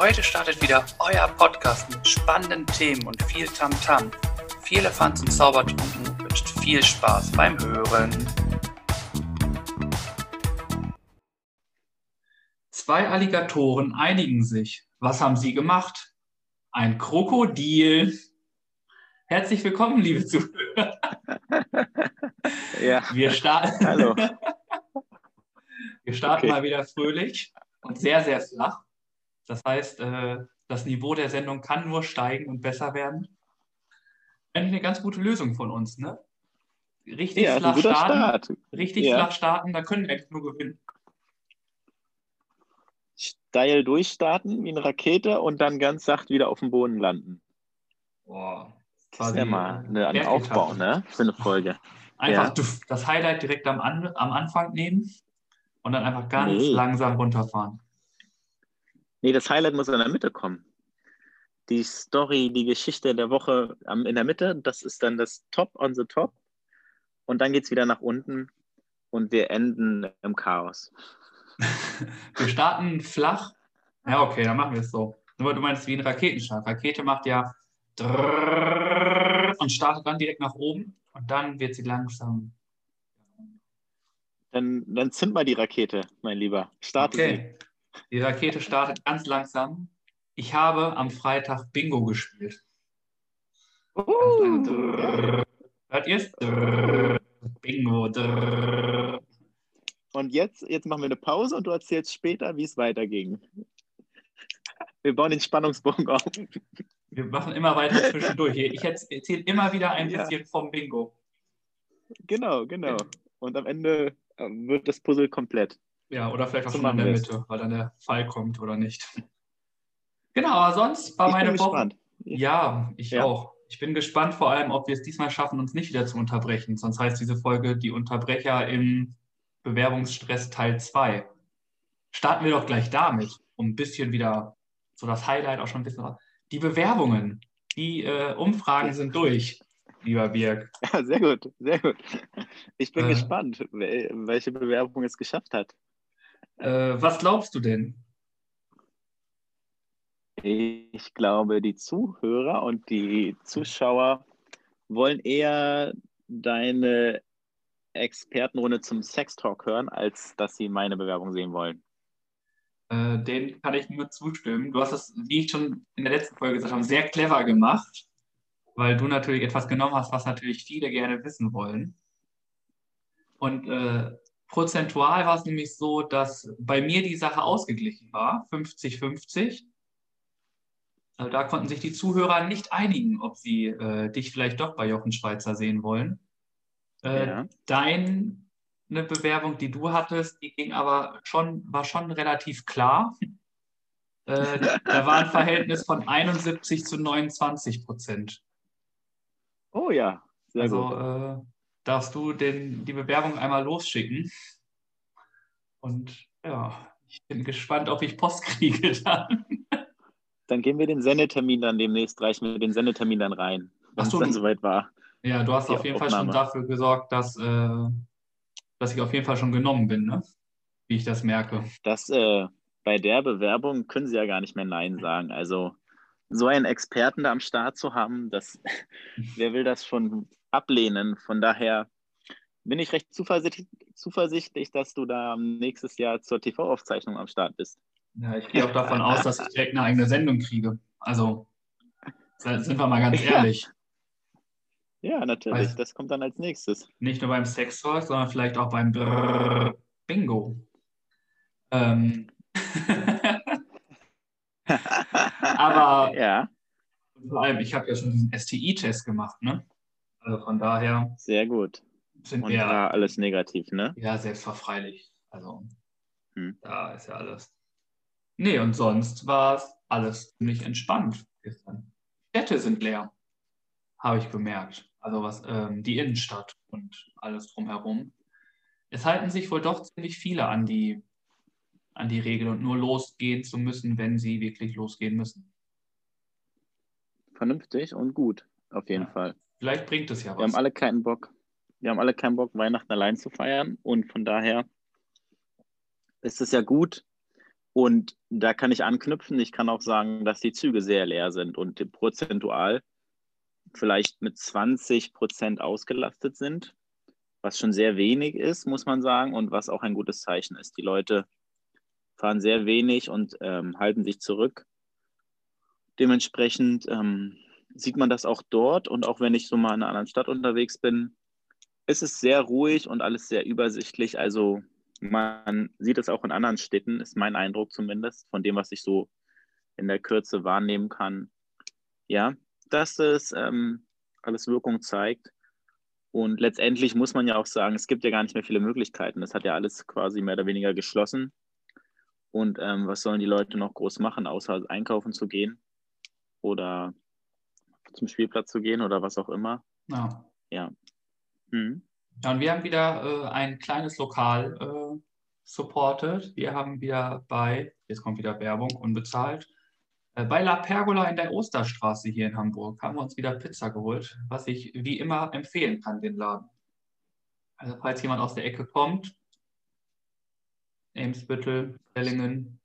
Heute startet wieder euer Podcast mit spannenden Themen und viel Tamtam. -Tam. Viel Elefanz und Zaubertrunken wünscht viel Spaß beim Hören. Zwei Alligatoren einigen sich. Was haben sie gemacht? Ein Krokodil. Herzlich willkommen, liebe Zuhörer. Ja. Wir starten, Hallo. wir starten Okay. mal wieder fröhlich und sehr, sehr flach. Das heißt, äh, das Niveau der Sendung kann nur steigen und besser werden. Eigentlich eine ganz gute Lösung von uns, ne? Richtig Ja, flach starten, Start. richtig Ja. flach starten, da können wir eigentlich nur gewinnen. Steil durchstarten wie eine Rakete und dann ganz sacht wieder auf dem Boden landen. Boah, Das ist ja mal eine, ein. Aufbau, ne? Für eine Folge. Einfach Ja. das Highlight direkt am, am Anfang nehmen und dann einfach ganz Nee. langsam runterfahren. Nee, das Highlight muss in der Mitte kommen. Die Story, die Geschichte der Woche in der Mitte, das ist dann das Top on the Top. Und dann geht es wieder nach unten und wir enden im Chaos. Wir starten flach. Ja, okay, dann machen wir es so. Nur du meinst wie ein Raketenstart. Rakete macht ja und startet dann direkt nach oben und dann wird sie langsam. Dann, dann zünd mal die Rakete, mein Lieber. Starte Okay. Die Rakete startet ganz langsam. Ich habe am Freitag Bingo gespielt. Uh. Hört ihr es? Bingo. Drrrr. Und jetzt, jetzt machen wir eine Pause und du erzählst später, wie es weiterging. Wir bauen den Spannungsbogen auf. Wir machen immer weiter zwischendurch. Ich erzähle immer wieder ein Ja. bisschen vom Bingo. Genau, genau. Und am Ende äh, wird das Puzzle komplett. Ja, oder vielleicht auch schon in der. Mitte, weil dann der Fall kommt oder nicht. Genau, aber sonst war ich meine bin Woche. gespannt. Ja, ich Ja. auch. Ich bin gespannt vor allem, ob wir es diesmal schaffen, uns nicht wieder zu unterbrechen. Sonst heißt diese Folge die Unterbrecher im Bewerbungsstress Teil 2. Starten wir doch gleich damit, um ein bisschen wieder so das Highlight auch schon ein bisschen. Die Bewerbungen, die äh, Umfragen sind durch, lieber Birg. Ja, sehr gut, sehr gut. Ich bin Äh. gespannt, wel- welche Bewerbung es geschafft hat. Äh, was glaubst du denn? Ich glaube, die Zuhörer und die Zuschauer wollen eher deine Expertenrunde zum Sextalk hören, als dass sie meine Bewerbung sehen wollen. Äh, den kann ich nur zustimmen. Du hast es, wie ich schon in der letzten Folge gesagt habe, sehr clever gemacht, weil du natürlich etwas genommen hast, was natürlich viele gerne wissen wollen. Und äh, prozentual war es nämlich so, dass bei mir die Sache ausgeglichen war, 50-50. Also da konnten sich die Zuhörer nicht einigen, ob sie äh, dich vielleicht doch bei Jochen Schweizer sehen wollen. Äh, Ja. Deine Bewerbung, die du hattest, die ging aber schon, war schon relativ klar. Äh, da war ein Verhältnis von 71 zu 29 Prozent. Oh ja, sehr Also gut. Darfst du den, die Bewerbung einmal losschicken. Und ja, ich bin gespannt, ob ich Post kriege dann. Dann gehen wir den Sendetermin dann demnächst, reichen wir den Sendetermin dann rein, wenn Ach es so, dann soweit war. Ja, du hast Die auf jeden Fall schon Aufnahme. dafür gesorgt, dass, äh, dass ich auf jeden Fall schon genommen bin, ne? Wie ich das merke. Das, äh, bei der Bewerbung können sie ja gar nicht mehr Nein sagen. Also so einen Experten da am Start zu haben, das, wer will das schon ablehnen? Von daher bin ich recht zuversichtlich, zuversichtlich, dass du da nächstes Jahr zur TV-Aufzeichnung am Start bist. Ja, ich gehe auch davon aus, dass ich direkt eine eigene Sendung kriege. Also, sind wir mal ganz ehrlich. Ja, natürlich. Weiß- Das kommt dann als nächstes. Nicht nur beim Sex Talk, sondern vielleicht auch beim Brrr Bingo. Ähm. Aber Ja, vor allem, ich habe ja schon diesen STI-Test gemacht, ne? Also von daher sehr gut. sind Und wir war alles negativ, ne? ja selbstverfreilich. Also Hm. da ist ja alles. Nee, und sonst war es alles ziemlich entspannt gestern. Städte sind leer, habe ich bemerkt. Also was ähm, die Innenstadt und alles drumherum. Es halten sich wohl doch ziemlich viele an die, an die Regel und nur losgehen zu müssen, wenn sie wirklich losgehen müssen. Vernünftig und gut, auf jeden Ja. Fall. Vielleicht bringt es ja Wir haben was. alle keinen Bock. Wir haben alle keinen Bock, Weihnachten allein zu feiern. Und von daher ist es ja gut, Und da kann ich anknüpfen. Ich kann auch sagen, dass die Züge sehr leer sind und prozentual vielleicht mit 20 Prozent ausgelastet sind, was schon sehr wenig ist, muss man sagen, und was auch ein gutes Zeichen ist. Die Leute fahren sehr wenig und ähm, halten sich zurück. Dementsprechend ähm, sieht man das auch dort und auch wenn ich so mal in einer anderen Stadt unterwegs bin, ist es sehr ruhig und alles sehr übersichtlich. Also man sieht es auch in anderen Städten, ist mein Eindruck zumindest, von dem, was ich so in der Kürze wahrnehmen kann. Ja, dass es ähm, alles Wirkung zeigt. Und letztendlich muss man ja auch sagen, es gibt ja gar nicht mehr viele Möglichkeiten. Es hat ja alles quasi mehr oder weniger geschlossen. Und ähm, was sollen die Leute noch groß machen, außer einkaufen zu gehen oder zum Spielplatz zu gehen oder was auch immer? Ja. Ja. Mhm. Ja, und wir haben wieder äh, ein kleines Lokal äh, supported. Wir haben wieder bei, jetzt kommt wieder Werbung, unbezahlt, äh, bei La Pergola in der Osterstraße hier in Hamburg haben wir uns wieder Pizza geholt, was ich wie immer empfehlen kann, den Laden. Also falls jemand aus der Ecke kommt, Eimsbüttel, Stellingen,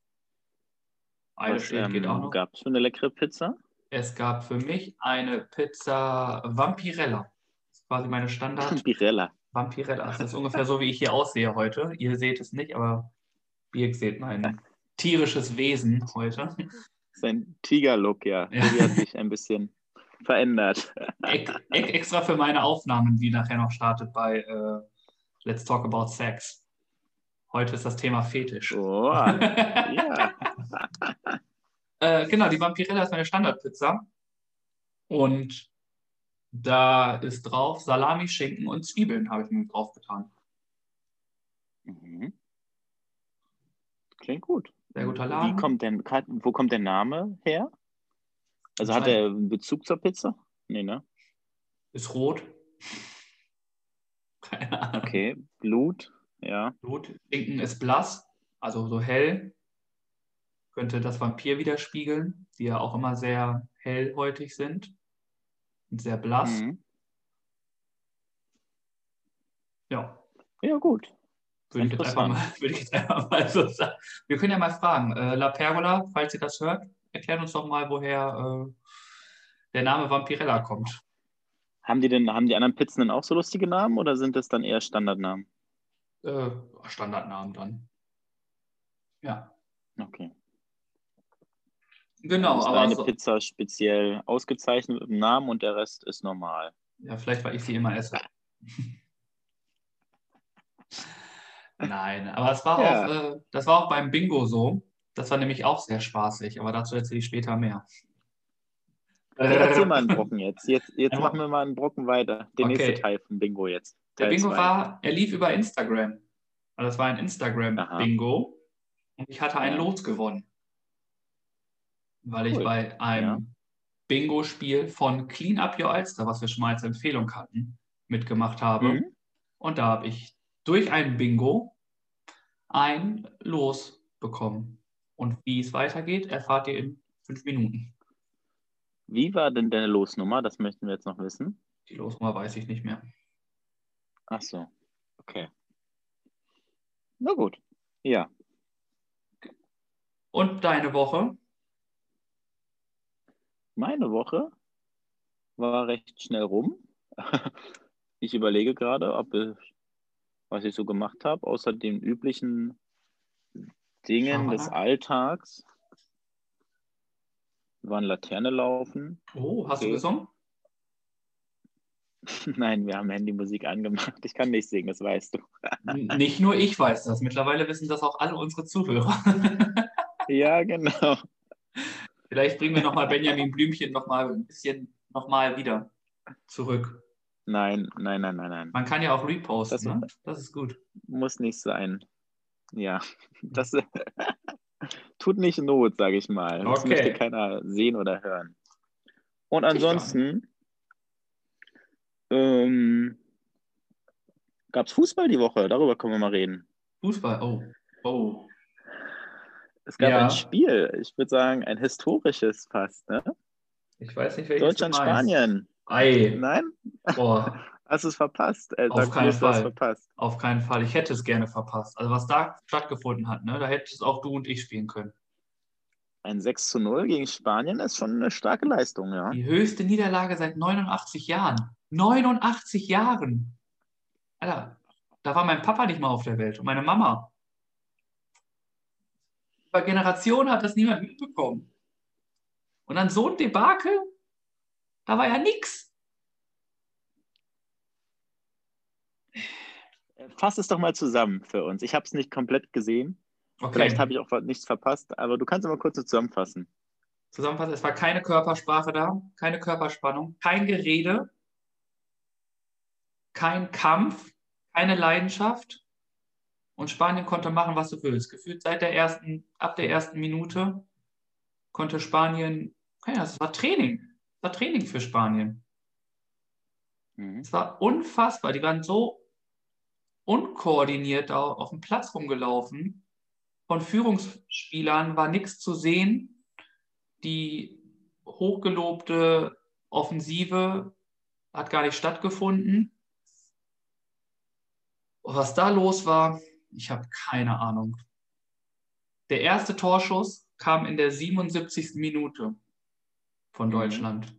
Eidelstedt ähm, geht auch noch. Gab es für eine leckere Pizza? Es gab für mich eine Pizza Vampirella. Das ist quasi meine Standard. Vampirella. Vampirella. Das ist ungefähr so, wie ich hier aussehe heute. Ihr seht es nicht, aber Birk seht mein tierisches Wesen heute. Sein Tiger-Look, ja. ja. Der hat sich ein bisschen verändert. E extra für meine Aufnahmen, die nachher noch startet bei äh, Let's Talk About Sex. Heute ist das Thema Fetisch. Oh, ja. äh, genau, die Vampirella ist meine Standardpizza. Und da ist drauf Salami, Schinken und Zwiebeln, habe ich mir drauf getan. Mhm. Klingt gut. Sehr guter Laden. Wie kommt denn, wo kommt der Name her? Also hat er einen Bezug zur Pizza? Nee, ne? Ist rot. Keine Ahnung. Okay, Blut, ja. Blut. Schinken ist blass, also so hell. Könnte das Vampir widerspiegeln, die ja auch immer sehr hellhäutig sind und sehr blass. Mhm. Ja. Ja, gut. Würde ich, jetzt einfach mal, würde ich jetzt einfach mal so sagen. Wir können ja mal fragen. Äh, La Pergola, falls ihr das hört, erklärt uns doch mal, woher äh, der Name Vampirella kommt. Haben die denn, haben die anderen Pizzen denn auch so lustige Namen oder sind das dann eher Standardnamen? Äh, Standardnamen dann. Ja. Okay. Genau, ist aber. Eine so, Pizza speziell ausgezeichnet mit dem Namen und der Rest ist normal. Ja, vielleicht, weil ich sie immer esse. Nein, aber es war ja. auch, äh, das war auch beim Bingo so. Das war nämlich auch sehr spaßig, aber dazu erzähle ich später mehr. Also erzähl mal einen Brocken jetzt. Jetzt, jetzt machen wir mal einen Brocken weiter. Der okay. nächste Teil von Bingo jetzt. Teil Der Bingo zwei. war, er lief über Instagram. Also das war ein Instagram-Bingo. Und ich hatte ein Los gewonnen. Weil ich bei einem ja. Bingo-Spiel von Clean Up Your Alster, was wir schon mal als Empfehlung hatten, mitgemacht habe. Mhm. Und da habe ich durch ein Bingo ein Los bekommen. Und wie es weitergeht, erfahrt ihr in fünf Minuten. Wie war denn deine Losnummer? Das möchten wir jetzt noch wissen. Die Losnummer weiß ich nicht mehr. Ach so, okay. Na gut, ja. Und deine Woche? Meine Woche war recht schnell rum. Ich überlege gerade, ob ich was ich so gemacht habe, außer den üblichen Dingen des Alltags. Wir waren Laterne laufen. Oh, hast okay. du gesungen? Nein, wir haben Handymusik angemacht. Ich kann nicht singen, das weißt du. nicht nur ich weiß das. Mittlerweile wissen das auch alle unsere Zuhörer. ja, genau. Vielleicht bringen wir nochmal Benjamin Blümchen nochmal ein bisschen nochmal wieder zurück. Nein, nein, nein, nein, nein. Man kann ja auch reposten, das, ne? das ist gut. Muss nicht sein. Ja, das tut nicht Not, sage ich mal. Das okay. möchte keiner sehen oder hören. Und ansonsten ähm, gab es Fußball die Woche, darüber können wir mal reden. Fußball, oh. oh. Es gab ja. ein Spiel, ich würde sagen, ein historisches fast, ne? Ich weiß nicht, welches Deutschland-Spanien. Ei. Nein? Boah, Hast du es verpasst? Äh, Auf keinen Fall. Verpasst. Auf keinen Fall. Ich hätte es gerne verpasst. Also was da stattgefunden hat, ne, da hättest auch du und ich spielen können. Ein 6 zu 0 gegen Spanien ist schon eine starke Leistung, ja. Die höchste Niederlage seit 89 Jahren. 89 Jahren! Alter, da war mein Papa nicht mal auf der Welt und meine Mama. Über Generationen hat das niemand mitbekommen. Und dann so ein Debakel, da war ja nichts. Fass es doch mal zusammen für uns. Ich habe es nicht komplett gesehen. Okay. Vielleicht habe ich auch nichts verpasst, aber du kannst immer kurz zusammenfassen. Zusammenfassen, es war keine Körpersprache da, keine Körperspannung, kein Gerede, kein Kampf, keine Leidenschaft. Und Spanien konnte machen, was du willst. Gefühlt seit der ersten, ab der ersten Minute konnte Spanien, ja, es war Training. Es war Training für Spanien. Mhm. Es war unfassbar. Die waren so unkoordiniert da auf dem Platz rumgelaufen von Führungsspielern war nichts zu sehen. Die hochgelobte Offensive hat gar nicht stattgefunden. Was da los war, ich habe keine Ahnung. Der erste Torschuss kam in der 77. Minute von mhm. Deutschland.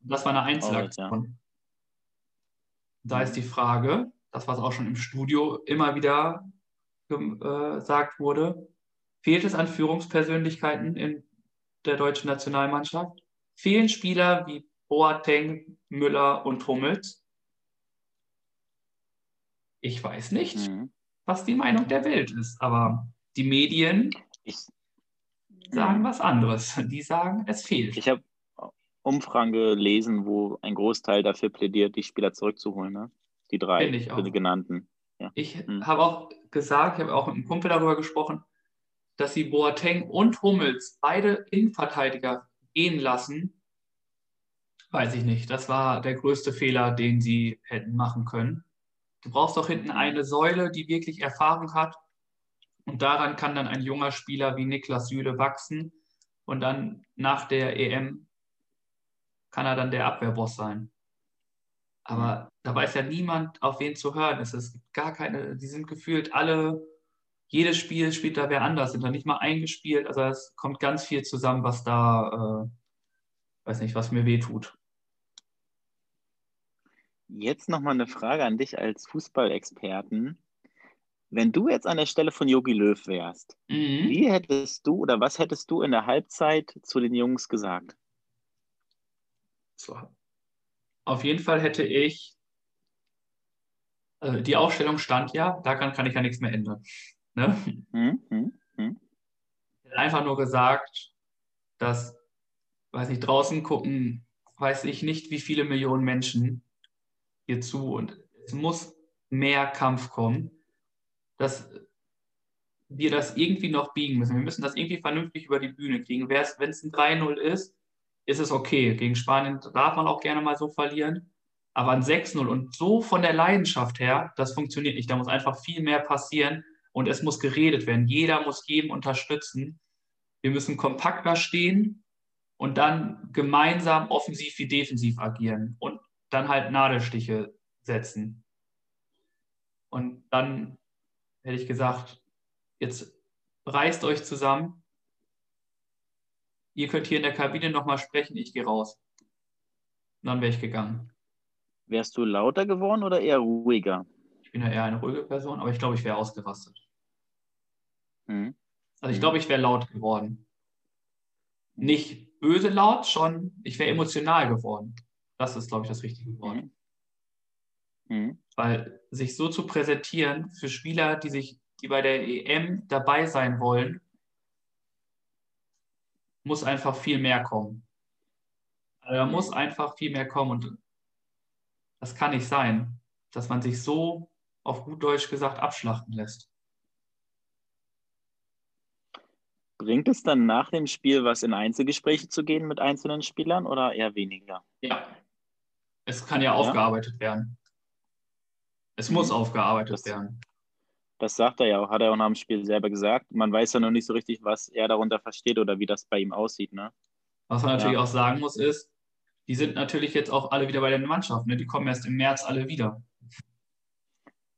Das war eine Einzelaktion. Ja. Da ist die Frage, das was auch schon im Studio immer wieder gesagt wurde, fehlt es an Führungspersönlichkeiten in der deutschen Nationalmannschaft? Fehlen Spieler wie Boateng, Müller und Hummels? Ich weiß nicht, mhm. Was die Meinung der Welt ist, aber die Medien ich, sagen mhm. was anderes. Die sagen, es fehlt. Ich habe Umfragen gelesen, wo ein Großteil dafür plädiert, die Spieler zurückzuholen. Ne? Die drei die genannten. Ja. Ich mhm. habe auch gesagt, ich habe auch mit einem Kumpel darüber gesprochen, dass sie Boateng und Hummels beide Innenverteidiger gehen lassen. Weiß ich nicht. Das war der größte Fehler, den sie hätten machen können. Du brauchst doch hinten eine Säule, die wirklich Erfahrung hat. Und daran kann dann ein junger Spieler wie Niklas Süle wachsen. Und dann nach der EM kann er dann der Abwehrboss sein. Aber da weiß ja niemand, auf wen zu hören ist. Es gibt gar keine, die sind gefühlt alle, jedes Spiel spielt da wer anders, sind da nicht mal eingespielt. Also es kommt ganz viel zusammen, was da, äh, weiß nicht, was mir weh tut. Jetzt nochmal eine Frage an dich als Fußballexperten. Wenn du jetzt an der Stelle von Yogi Löw wärst, mhm. wie hättest du oder was hättest du in der Halbzeit zu den Jungs gesagt? So, auf jeden Fall hätte ich, also die Aufstellung stand ja, daran kann ich ja nichts mehr ändern. Ne? Mhm, mhm, mhm. Einfach nur gesagt, dass, weiß nicht, draußen gucken, weiß ich nicht, wie viele Millionen Menschen hier zu und es muss mehr Kampf kommen, dass wir das irgendwie noch biegen müssen. Wir müssen das irgendwie vernünftig über die Bühne kriegen. Wenn es ein 3-0 ist, ist es okay. Gegen Spanien darf man auch gerne mal so verlieren. Aber ein 6-0 und so von der Leidenschaft her, das funktioniert nicht. Da muss einfach viel mehr passieren und es muss geredet werden. Jeder muss jedem unterstützen. Wir müssen kompakter stehen und dann gemeinsam offensiv wie defensiv agieren und dann halt Nadelstiche setzen. Und dann hätte ich gesagt, jetzt reißt euch zusammen, ihr könnt hier in der Kabine nochmal sprechen, ich gehe raus. Und dann wäre ich gegangen. Wärst du lauter geworden oder eher ruhiger? Ich bin ja eher eine ruhige Person, aber ich glaube, ich wäre ausgerastet. Hm. Also ich hm. glaube, ich wäre laut geworden. Nicht böse laut, schon, ich wäre emotional geworden. Das ist, glaube ich, das richtige Wort. Hm. hm. Weil sich so zu präsentieren für Spieler, die sich, die bei der EM dabei sein wollen, muss einfach viel mehr kommen. Also da muss einfach viel mehr kommen und das kann nicht sein, dass man sich so auf gut Deutsch gesagt abschlachten lässt. Bringt es dann nach dem Spiel was in Einzelgespräche zu gehen mit einzelnen Spielern oder eher weniger? Ja, es kann ja, ja? aufgearbeitet werden. Es muss mhm. aufgearbeitet das, werden. Das sagt er ja auch, hat er auch nach dem Spiel selber gesagt. Man weiß ja noch nicht so richtig, was er darunter versteht oder wie das bei ihm aussieht. Ne? Was man natürlich ja. auch sagen muss, ist, die sind natürlich jetzt auch alle wieder bei der Mannschaft. Ne? Die kommen erst im März alle wieder.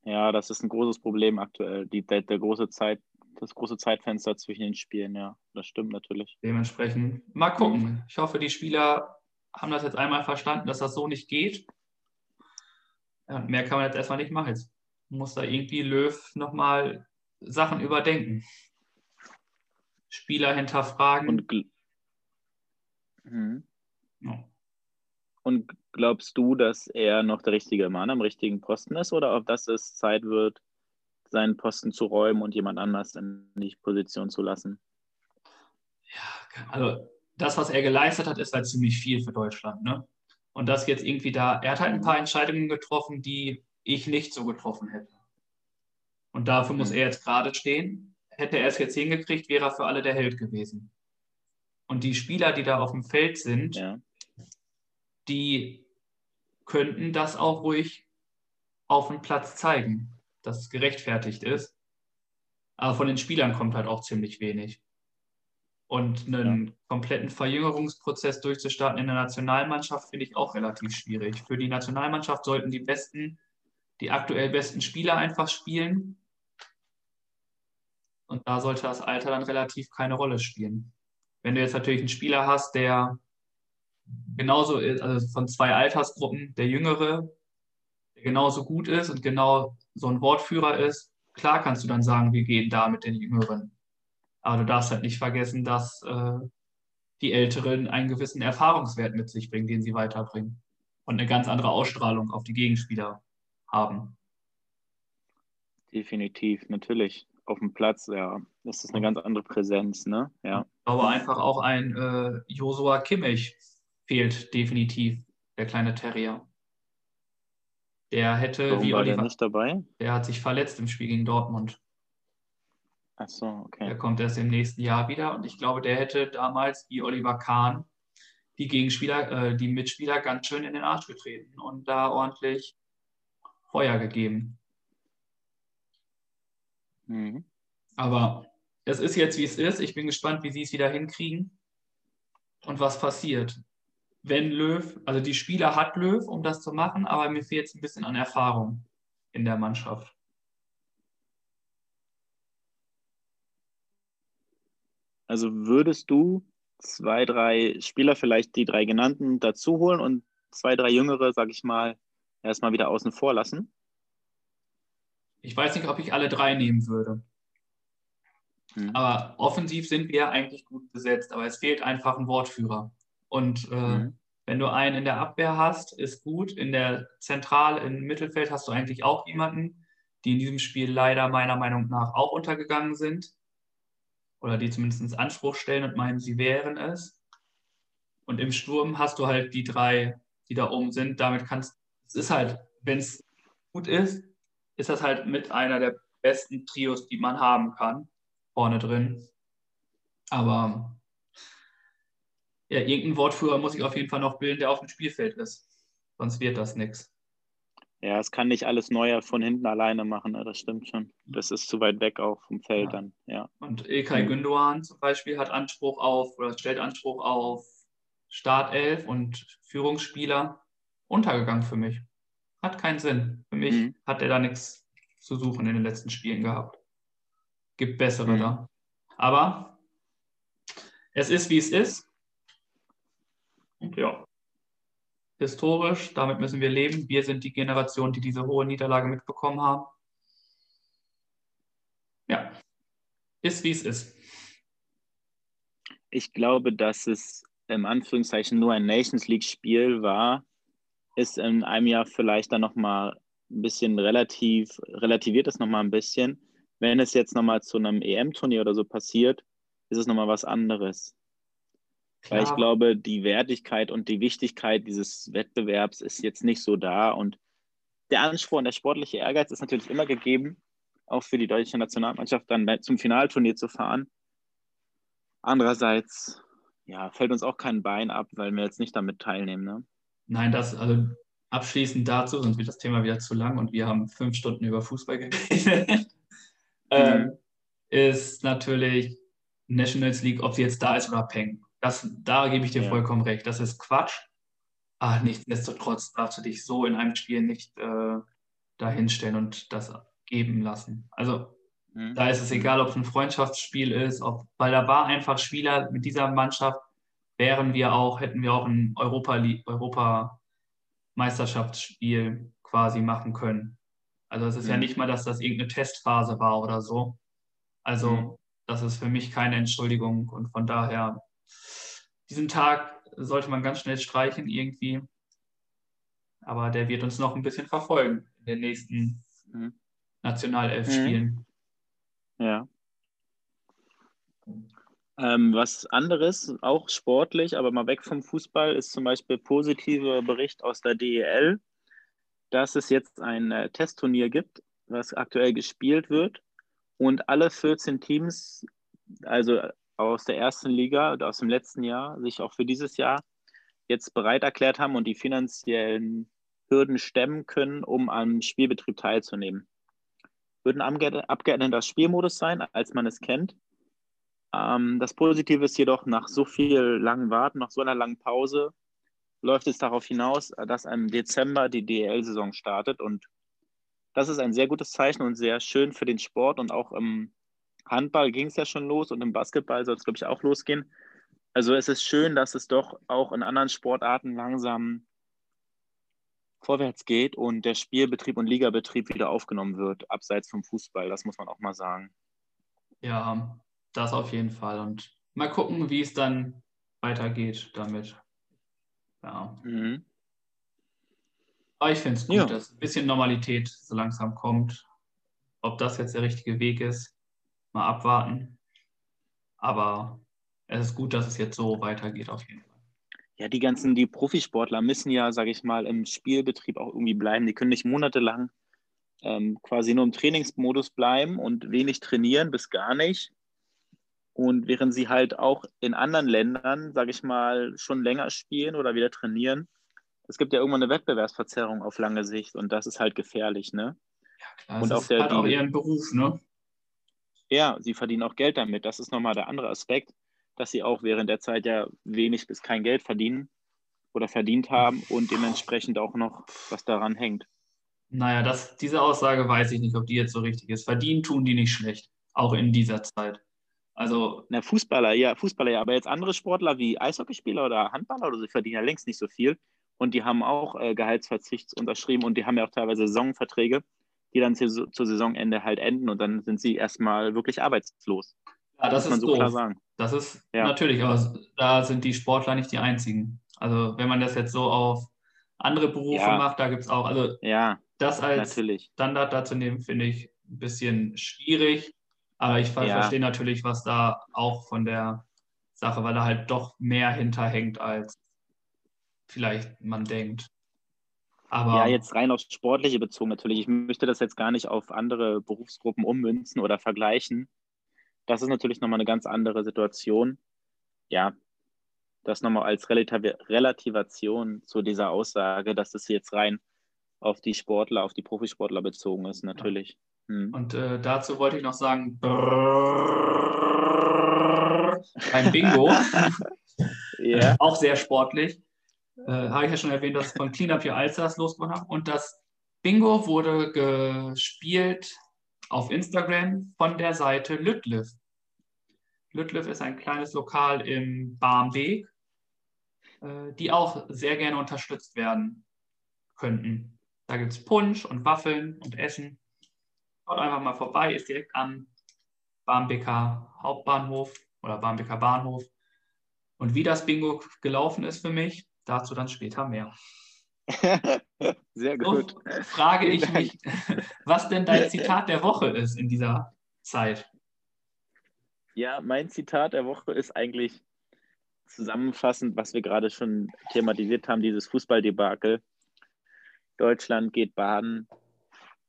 Ja, das ist ein großes Problem aktuell. Die, der, der große Zeit, das große Zeitfenster zwischen den Spielen, ja, das stimmt natürlich. Dementsprechend mal gucken. Ich hoffe, die Spieler haben das jetzt einmal verstanden, dass das so nicht geht. Mehr kann man jetzt erstmal nicht machen. Jetzt muss da irgendwie Löw nochmal Sachen überdenken. Spieler hinterfragen. Und, mhm. ja. Und glaubst du, dass er noch der richtige Mann am richtigen Posten ist oder ob das es Zeit wird, seinen Posten zu räumen und jemand anders in die Position zu lassen? Ja, also das, was er geleistet hat, ist halt ziemlich viel für Deutschland. Ne? Und das jetzt irgendwie da, er hat halt ein paar Entscheidungen getroffen, die ich nicht so getroffen hätte. Und dafür muss mhm. er jetzt gerade stehen. Hätte er es jetzt hingekriegt, wäre er für alle der Held gewesen. Und die Spieler, die da auf dem Feld sind, ja. die könnten das auch ruhig auf dem Platz zeigen, dass es gerechtfertigt ist. Aber von den Spielern kommt halt auch ziemlich wenig. Und einen ja. kompletten Verjüngerungsprozess durchzustarten in der Nationalmannschaft finde ich auch relativ schwierig. Für die Nationalmannschaft sollten die besten, die aktuell besten Spieler einfach spielen und da sollte das Alter dann relativ keine Rolle spielen. Wenn du jetzt natürlich einen Spieler hast, der genauso ist, also von zwei Altersgruppen, der Jüngere, der genauso gut ist und genau so ein Wortführer ist, klar kannst du dann sagen, wir gehen da mit den Jüngeren. Aber du darfst halt nicht vergessen, dass äh, die Älteren einen gewissen Erfahrungswert mit sich bringen, den sie weiterbringen. Und eine ganz andere Ausstrahlung auf die Gegenspieler haben. Definitiv, natürlich auf dem Platz, ja. Das ist eine ganz andere Präsenz, ne? Ja. Aber einfach auch ein äh, Josua Kimmich fehlt definitiv, der kleine Terrier. Der hätte, Warum wie war Oliver, der nicht dabei? Der hat sich verletzt im Spiel gegen Dortmund. Ach so, okay. Der kommt erst im nächsten Jahr wieder und ich glaube, der hätte damals wie Oliver Kahn die Gegenspieler, äh, die Mitspieler ganz schön in den Arsch getreten und da ordentlich Feuer gegeben. Mhm. Aber es ist jetzt, wie es ist. Ich bin gespannt, wie sie es wieder hinkriegen und was passiert. Wenn Löw, also die Spieler hat Löw, um das zu machen, aber mir fehlt es ein bisschen an Erfahrung in der Mannschaft. Also würdest du zwei, drei Spieler, vielleicht die drei genannten, dazu holen und zwei, drei jüngere, sag ich mal, erstmal wieder außen vor lassen? Ich weiß nicht, ob ich alle drei nehmen würde. Mhm. Aber offensiv sind wir eigentlich gut besetzt, aber es fehlt einfach ein Wortführer. Und äh, mhm. wenn du einen in der Abwehr hast, ist gut. In der Zentral, im Mittelfeld hast du eigentlich auch jemanden, die in diesem Spiel leider meiner Meinung nach auch untergegangen sind. Oder die zumindest Anspruch stellen und meinen, sie wären es. Und im Sturm hast du halt die drei, die da oben sind. Damit kannst es ist halt, wenn es gut ist, ist das halt mit einer der besten Trios, die man haben kann, vorne drin. Aber ja, irgendein Wortführer muss ich auf jeden Fall noch bilden, der auf dem Spielfeld ist. Sonst wird das nichts. Ja, es kann nicht alles Neuer von hinten alleine machen, ne? das stimmt schon. Das ist zu weit weg auch vom Feld ja. dann, ja. Und Ilkay. Gündoğan zum Beispiel hat Anspruch auf oder stellt Anspruch auf Startelf und Führungsspieler. Untergegangen für mich. Hat keinen Sinn. Für mich mhm. hat er da nichts zu suchen in den letzten Spielen gehabt. Gibt bessere mhm. da. Aber es ist, wie es ist. Und ja, historisch, damit müssen wir leben. Wir sind die Generation, die diese hohe Niederlage mitbekommen haben. Ja, ist, wie es ist. Ich glaube, dass es im Anführungszeichen nur ein Nations League-Spiel war, ist in einem Jahr vielleicht dann nochmal ein bisschen relativ, relativiert es nochmal ein bisschen. Wenn es jetzt nochmal zu einem EM-Turnier oder so passiert, ist es nochmal was anderes. Klar. Weil ich glaube, die Wertigkeit und die Wichtigkeit dieses Wettbewerbs ist jetzt nicht so da. Und der Anspruch und der sportliche Ehrgeiz ist natürlich immer gegeben, auch für die deutsche Nationalmannschaft dann zum Finalturnier zu fahren. Andererseits ja, fällt uns auch kein Bein ab, weil wir jetzt nicht damit teilnehmen. Ne? Nein, das, also abschließend dazu, sonst wird das Thema wieder zu lang und wir haben fünf Stunden über Fußball geredet, ähm, mhm. ist natürlich Nationals League, ob sie jetzt da ist oder Peng. Das, da gebe ich dir ja. vollkommen recht. Das ist Quatsch. ach, nichtsdestotrotz darfst du dich so in einem Spiel nicht äh, dahinstellen und das geben lassen. Also mhm. da ist es egal, ob es ein Freundschaftsspiel ist, ob, weil da war einfach Spieler mit dieser Mannschaft, wären wir auch, hätten wir auch ein Europa, Europa Meisterschaftsspiel quasi machen können. Also es ist mhm. ja nicht mal, dass das irgendeine Testphase war oder so. Also mhm. das ist für mich keine Entschuldigung und von daher, diesen Tag sollte man ganz schnell streichen irgendwie. Aber der wird uns noch ein bisschen verfolgen in den nächsten mhm. Nationalelf-Spielen. Mhm. Ja. Ähm, was anderes, auch sportlich, aber mal weg vom Fußball, ist zum Beispiel positiver Bericht aus der DEL, dass es jetzt ein äh, Testturnier gibt, was aktuell gespielt wird und alle 14 Teams, also aus der ersten Liga aus dem letzten Jahr, sich auch für dieses Jahr jetzt bereit erklärt haben und die finanziellen Hürden stemmen können, um am Spielbetrieb teilzunehmen. Würden abgeänderter Spielmodus sein, als man es kennt. Ähm, das Positive ist jedoch, nach so viel langen Warten, nach so einer langen Pause, läuft es darauf hinaus, dass im Dezember die DEL-Saison startet. Und das ist ein sehr gutes Zeichen und sehr schön für den Sport. Und auch im Handball ging es ja schon los und im Basketball soll es, glaube ich, auch losgehen. Also es ist schön, dass es doch auch in anderen Sportarten langsam vorwärts geht und der Spielbetrieb und Ligabetrieb wieder aufgenommen wird, abseits vom Fußball. Das muss man auch mal sagen. Ja, das auf jeden Fall. Und mal gucken, wie es dann weitergeht damit. Ja. Mhm. Aber ich finde es gut, ja. dass ein bisschen Normalität so langsam kommt. Ob das jetzt der richtige Weg ist, mal abwarten. Aber es ist gut, dass es jetzt so weitergeht, auf jeden Fall. Ja, die ganzen, die Profisportler müssen ja, sage ich mal, im Spielbetrieb auch irgendwie bleiben. Die können nicht monatelang ähm, quasi nur im Trainingsmodus bleiben und wenig trainieren, bis gar nicht. Und während sie halt auch in anderen Ländern, sage ich mal, schon länger spielen oder wieder trainieren, es gibt ja irgendwann eine Wettbewerbsverzerrung auf lange Sicht und das ist halt gefährlich, ne? Ja, klar, und das ist halt auch ihren Beruf, ne? Ja, sie verdienen auch Geld damit. Das ist nochmal der andere Aspekt, dass sie auch während der Zeit ja wenig bis kein Geld verdienen oder verdient haben und dementsprechend auch noch was daran hängt. Naja, das, diese Aussage weiß ich nicht, ob die jetzt so richtig ist. Verdienen tun die nicht schlecht, auch in dieser Zeit. Also. Na, Fußballer, ja, Fußballer, ja. Aber jetzt andere Sportler wie Eishockeyspieler oder Handballer oder so, die verdienen ja längst nicht so viel. Und die haben auch äh, Gehaltsverzicht unterschrieben und die haben ja auch teilweise Saisonverträge, die dann zu, zu Saisonende halt enden und dann sind sie erstmal wirklich arbeitslos. Ja, das, das ist so doof. klar sagen. Das ist ja. natürlich, aber da sind die Sportler nicht die einzigen. Also wenn man das jetzt so auf andere Berufe ja. macht, da gibt es auch, also ja, das als natürlich. Standard dazu nehmen, finde ich ein bisschen schwierig. Aber ich ja. verstehe natürlich, was da auch von der Sache, weil da halt doch mehr hinterhängt, als vielleicht man denkt. Aber ja, jetzt rein auf Sportliche bezogen natürlich. Ich möchte das jetzt gar nicht auf andere Berufsgruppen ummünzen oder vergleichen. Das ist natürlich nochmal eine ganz andere Situation. Ja, das nochmal als Relativ Relativation zu dieser Aussage, dass das jetzt rein auf die Sportler, auf die Profisportler bezogen ist, natürlich. Hm. Und äh, dazu wollte ich noch sagen, brrr, beim Bingo, yeah. auch sehr sportlich, äh, habe ich ja schon erwähnt, dass von Cleanup Your Alsters losgewonnen habe. Und das Bingo wurde gespielt auf Instagram von der Seite Lütliff. Lütliff ist ein kleines Lokal im Barmbek, äh, die auch sehr gerne unterstützt werden könnten. Da gibt es Punsch und Waffeln und Essen. Schaut einfach mal vorbei, ist direkt am Barmbeker Hauptbahnhof oder Barmbeker Bahnhof. Und wie das Bingo gelaufen ist für mich, dazu dann später mehr. Sehr gut. So frage ich mich, was denn dein Zitat der Woche ist in dieser Zeit. Ja, mein Zitat der Woche ist eigentlich zusammenfassend, was wir gerade schon thematisiert haben, dieses Fußballdebakel. Deutschland geht baden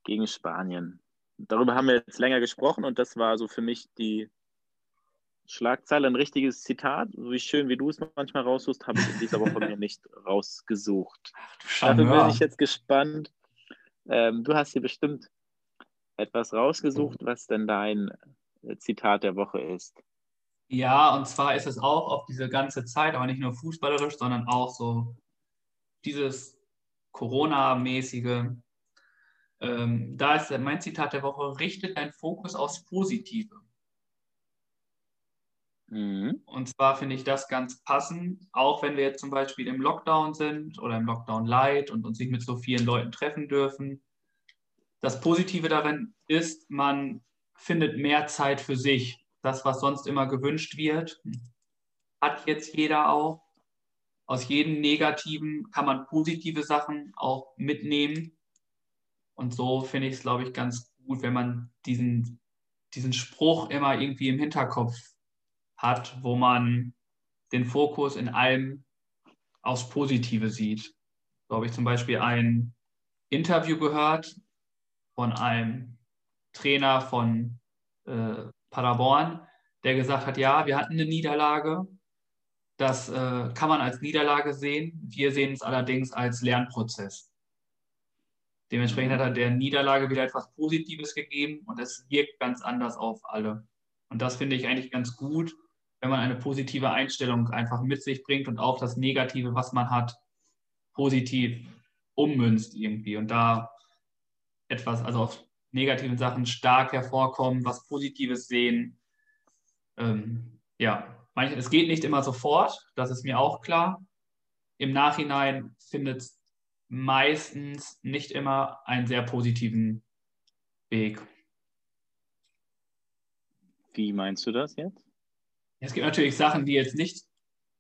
gegen Spanien darüber haben wir jetzt länger gesprochen und das war so für mich die Schlagzeile, ein richtiges Zitat. So wie schön wie du es manchmal raussuchst, habe ich in dieser Woche mir nicht rausgesucht. Dafür bin ich jetzt gespannt. Ähm, du hast hier bestimmt etwas rausgesucht, was denn dein äh, Zitat der Woche ist. Ja, und zwar ist es auch auf diese ganze Zeit, aber nicht nur fußballerisch, sondern auch so dieses Corona-mäßige, ähm, da ist mein Zitat der Woche, richte deinen Fokus aufs Positive. Mhm. Und zwar finde ich das ganz passend, auch wenn wir jetzt zum Beispiel im Lockdown sind oder im Lockdown Light und uns nicht mit so vielen Leuten treffen dürfen. Das Positive darin ist, man findet mehr Zeit für sich. Das, was sonst immer gewünscht wird, hat jetzt jeder auch. Aus jedem Negativen kann man positive Sachen auch mitnehmen. Und so finde ich es, glaube ich, ganz gut, wenn man diesen, diesen Spruch immer irgendwie im Hinterkopf hat, wo man den Fokus in allem aufs Positive sieht. So habe ich zum Beispiel ein Interview gehört von einem Trainer von äh, Paderborn, der gesagt hat, ja, wir hatten eine Niederlage. Das äh, kann man als Niederlage sehen. Wir sehen es allerdings als Lernprozess. Dementsprechend hat er der Niederlage wieder etwas Positives gegeben und es wirkt ganz anders auf alle. Und das finde ich eigentlich ganz gut, wenn man eine positive Einstellung einfach mit sich bringt und auch das Negative, was man hat, positiv ummünzt irgendwie und da etwas, also auf negativen Sachen stark hervorkommen, was Positives sehen. Ähm, ja, es geht nicht immer sofort, das ist mir auch klar. Im Nachhinein findet es meistens nicht immer einen sehr positiven Weg. Wie meinst du das jetzt? Es gibt natürlich Sachen, die jetzt nicht,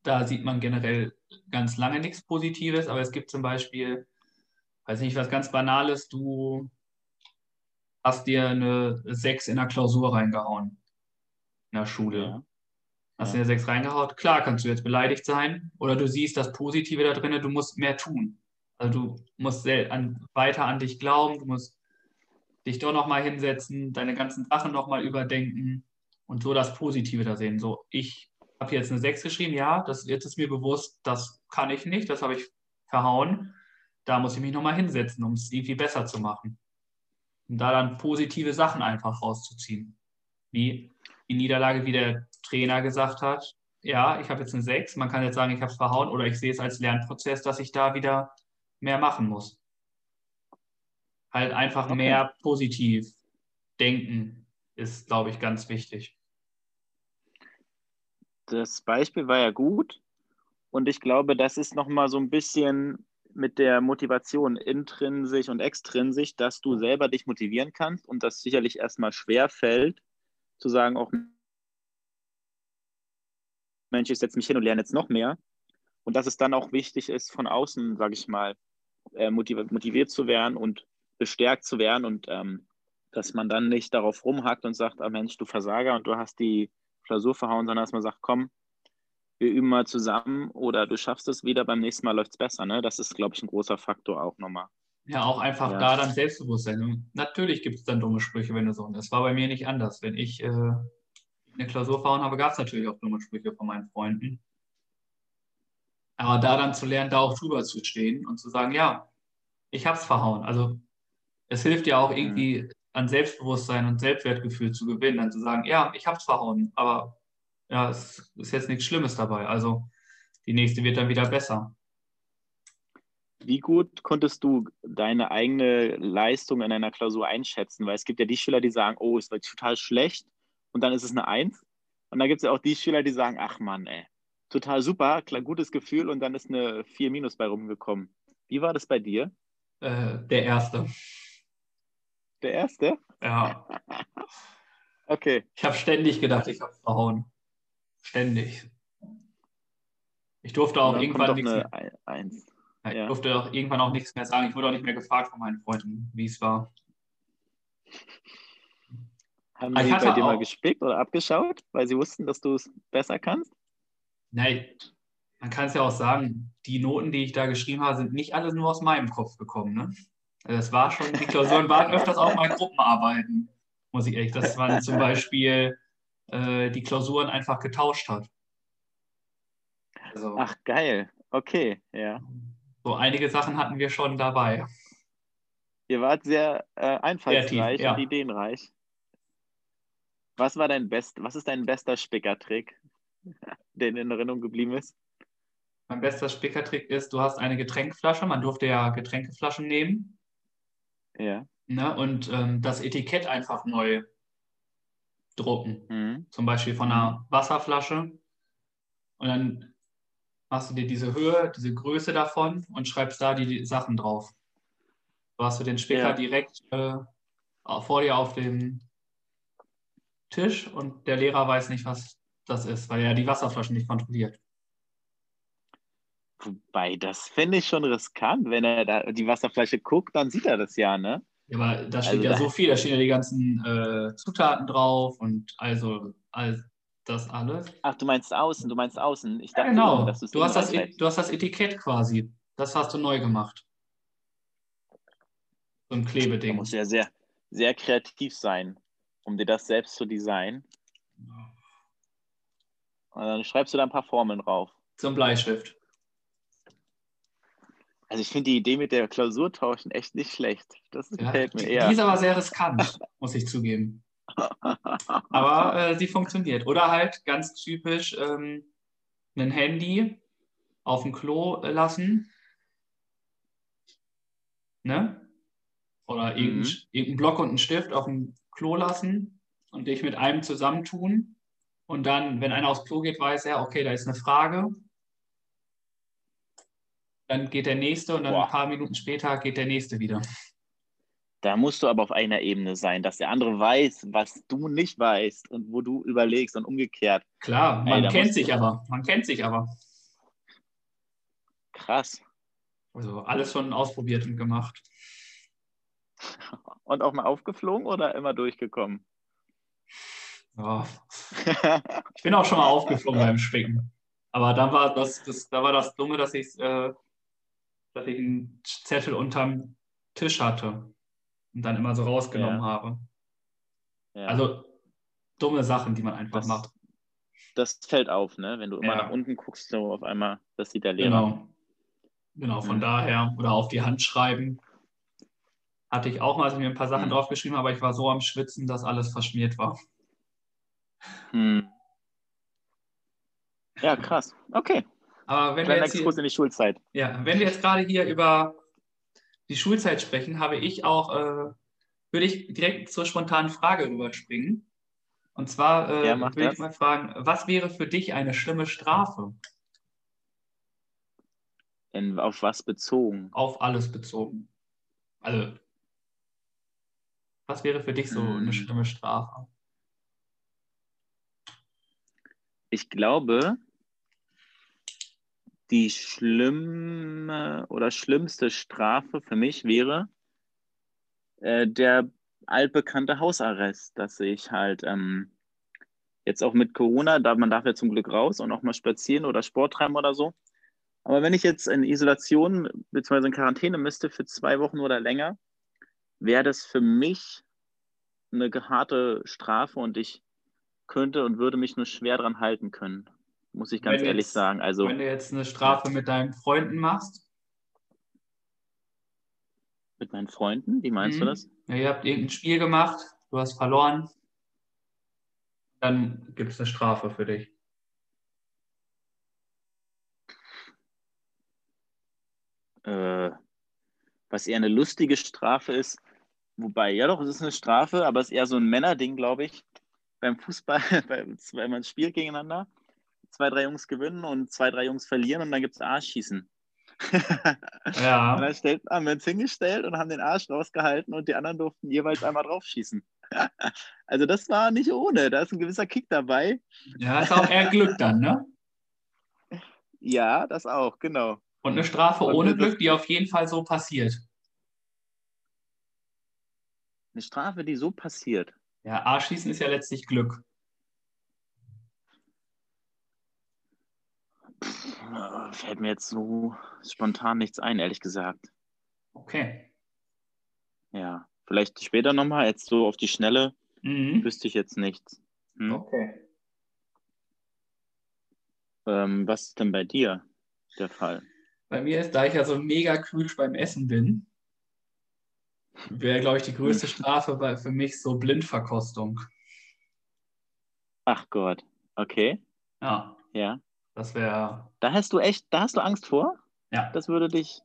da sieht man generell ganz lange nichts Positives, aber es gibt zum Beispiel, weiß nicht, was ganz Banales, du hast dir eine 6 in der Klausur reingehauen in der Schule. Ja. Hast ja. dir eine 6 reingehauen, klar kannst du jetzt beleidigt sein oder du siehst das Positive da drin, du musst mehr tun. Also du musst an, weiter an dich glauben, du musst dich doch nochmal hinsetzen, deine ganzen Sachen nochmal überdenken und so das Positive da sehen. So, ich habe jetzt eine 6 geschrieben, ja, das, jetzt ist mir bewusst, das kann ich nicht, das habe ich verhauen. Da muss ich mich nochmal hinsetzen, um es irgendwie besser zu machen. Und da dann positive Sachen einfach rauszuziehen. Wie die Niederlage, wie der Trainer gesagt hat, ja, ich habe jetzt eine 6, man kann jetzt sagen, ich habe es verhauen oder ich sehe es als Lernprozess, dass ich da wieder mehr machen muss. Halt einfach okay. mehr positiv denken ist, glaube ich, ganz wichtig das Beispiel war ja gut. Und ich glaube, das ist nochmal so ein bisschen mit der Motivation intrinsisch und extrinsisch, dass du selber dich motivieren kannst und das sicherlich erstmal schwer fällt, zu sagen, auch Mensch, ich setze mich hin und lerne jetzt noch mehr. Und dass es dann auch wichtig ist, von außen, sage ich mal, äh, motiviert zu werden und bestärkt zu werden und ähm, dass man dann nicht darauf rumhackt und sagt, ah Mensch, du Versager und du hast die Klausur verhauen, sondern dass man sagt, komm, wir üben mal zusammen oder du schaffst es wieder, beim nächsten Mal läuft es besser. Ne? Das ist, glaube ich, ein großer Faktor auch nochmal. Ja, auch einfach ja. da dann Selbstbewusstsein. Natürlich gibt es dann dumme Sprüche, wenn du so. Das war bei mir nicht anders. Wenn ich äh, eine Klausur verhauen habe, gab es natürlich auch dumme Sprüche von meinen Freunden. Aber da dann zu lernen, da auch drüber zu stehen und zu sagen, ja, ich habe es verhauen. Also es hilft ja auch irgendwie, an Selbstbewusstsein und Selbstwertgefühl zu gewinnen, dann zu sagen, ja, ich habe es verhauen, aber ja, es ist jetzt nichts Schlimmes dabei. Also die nächste wird dann wieder besser. Wie gut konntest du deine eigene Leistung in einer Klausur einschätzen? Weil es gibt ja die Schüler, die sagen, oh, es war total schlecht und dann ist es eine Eins. Und dann gibt es ja auch die Schüler, die sagen, ach Mann, ey, total super, klar, gutes Gefühl und dann ist eine 4 minus bei rumgekommen. Wie war das bei dir? Äh, der erste. Der erste? Ja. okay. Ich habe ständig gedacht, ich habe verhauen. Ständig. Ich durfte auch irgendwann nichts mehr. Eins. Ich ja. durfte auch irgendwann auch nichts mehr sagen. Ich wurde auch nicht mehr gefragt von meinen Freunden, wie es war. Haben sie bei dir mal gespickt oder abgeschaut, weil sie wussten, dass du es besser kannst? Nein, man kann es ja auch sagen, die Noten, die ich da geschrieben habe, sind nicht alle nur aus meinem Kopf gekommen. Ne? Also es war schon, die Klausuren waren öfters auch mal Gruppenarbeiten, muss ich ehrlich, dass man zum Beispiel äh, die Klausuren einfach getauscht hat. Also, Ach, geil. Okay, ja. So einige Sachen hatten wir schon dabei. Ihr wart sehr äh, einfallsreich Kreativ, ja. und ideenreich. Was war dein best, was ist dein bester Spickertrick, der in Erinnerung geblieben ist? mein bester Spickertrick ist, du hast eine Getränkeflasche, man durfte ja Getränkeflaschen nehmen. Ja. Ne? Und ähm, das Etikett einfach neu drucken. Mhm. Zum Beispiel von einer Wasserflasche. Und dann machst du dir diese Höhe, diese Größe davon und schreibst da die, die Sachen drauf. Du hast du den Spicker Ja. direkt äh, vor dir auf dem Tisch und der Lehrer weiß nicht, was das ist, weil er die Wasserflaschen nicht kontrolliert. Wobei, das finde ich schon riskant. Wenn er da die Wasserflasche guckt, dann sieht er das ja, ne? Ja, aber da steht Also ja so viel, da stehen ja die ganzen äh, Zutaten drauf und also all das alles. Ach, du meinst außen, du meinst außen. Ich Ja, dachte, genau. innen, dass Du hast, das, E- du hast das Etikett quasi. Das hast du neu gemacht. So ein Klebeding. musst du ja sehr, sehr kreativ sein, um dir das selbst zu designen. Und dann schreibst du da ein paar Formeln drauf. Zum Bleistift. Also ich finde die Idee mit der Klausur tauschen echt nicht schlecht. Das Ja, gefällt mir die, eher. die ist aber sehr riskant, muss ich zugeben. Aber äh, sie funktioniert. Oder halt ganz typisch ähm, ein Handy auf dem Klo lassen. Ne? Oder irgendein, Mhm. irgendein Block und einen Stift auf dem Klo lassen und dich mit einem zusammentun. Und dann, wenn einer aufs Klo geht, weiß er, okay, da ist eine Frage. Dann geht der nächste und dann Boah. ein paar Minuten später geht der nächste wieder. Da musst du aber auf einer Ebene sein, dass der andere weiß, was du nicht weißt und wo du überlegst und umgekehrt. Klar, Ey, man da kennt du- sich aber. Man kennt sich aber. Krass. Also alles schon ausprobiert und gemacht. Und auch mal aufgeflogen oder immer durchgekommen? Ja. Ich bin auch schon mal aufgeflogen beim Schwingen. Aber dann war das, das, da war das Dumme, dass ich, äh, dass ich einen Zettel unterm Tisch hatte und dann immer so rausgenommen Ja. habe. ja. Also dumme Sachen, die man einfach Das- macht. das fällt auf, ne? Wenn du immer Ja. nach unten guckst, so auf einmal, das sieht der Lehrer. Genau. Genau, von Mhm. daher. Oder auf die Hand schreiben. Hatte ich auch mal, als ich mir ein paar Sachen Mhm. draufgeschrieben habe, aber ich war so am Schwitzen, dass alles verschmiert war. Hm. Ja, krass. Okay. Aber wenn wir, jetzt in die Schulzeit. ja, wenn wir jetzt gerade hier über die Schulzeit sprechen, habe ich auch, äh, würde ich direkt zur spontanen Frage rüberspringen. Und zwar äh, Ja, würde das. ich mal fragen, was wäre für dich eine schlimme Strafe? In, auf was bezogen? Auf alles bezogen. Also, was wäre für dich so eine Hm. schlimme Strafe? Ich glaube, die schlimme oder schlimmste Strafe für mich wäre äh, der altbekannte Hausarrest, dass ich halt ähm, jetzt auch mit Corona, da man darf ja zum Glück raus und auch mal spazieren oder Sport treiben oder so. Aber wenn ich jetzt in Isolation bzw. in Quarantäne müsste für zwei Wochen oder länger, wäre das für mich eine harte Strafe und ich könnte und würde mich nur schwer dran halten können, muss ich ganz Wenn ehrlich jetzt- sagen. Also Wenn du jetzt eine Strafe mit deinen Freunden machst, mit meinen Freunden, wie meinst Mhm. du das? ja, ihr habt irgendein Spiel gemacht, du hast verloren, dann gibt es eine Strafe für dich. Äh, was eher eine lustige Strafe ist, wobei, ja doch, es ist eine Strafe, aber es ist eher so ein Männerding, glaube ich. Beim Fußball, bei- wenn man spielt gegeneinander, zwei, drei Jungs gewinnen und zwei, drei Jungs verlieren und dann gibt es Arschschießen. Und Ja, dann stellt, haben wir uns hingestellt und haben den Arsch rausgehalten und die anderen durften jeweils einmal draufschießen. Also das war nicht ohne, da ist ein gewisser Kick dabei. ja, ist auch eher Glück dann, ne? Ja, das auch, genau. Und eine Strafe Und ohne Glück, die auf jeden Fall so passiert. Eine Strafe, die so passiert. Ja, Arschschießen ist ja letztlich Glück. Fällt mir jetzt so spontan nichts ein, ehrlich gesagt. Okay. Ja, vielleicht später nochmal, jetzt so auf die Schnelle, Mhm. wüsste ich jetzt nichts. Hm? Okay. Ähm, was ist denn bei dir der Fall? Bei mir ist, da ich ja so mega kühl beim Essen bin, wäre, glaube ich, die größte Strafe bei, für mich so Blindverkostung. Ach Gott, okay, Ja. ja. Das wäre. Da hast du echt, da hast du Angst vor? Ja. Das würde dich.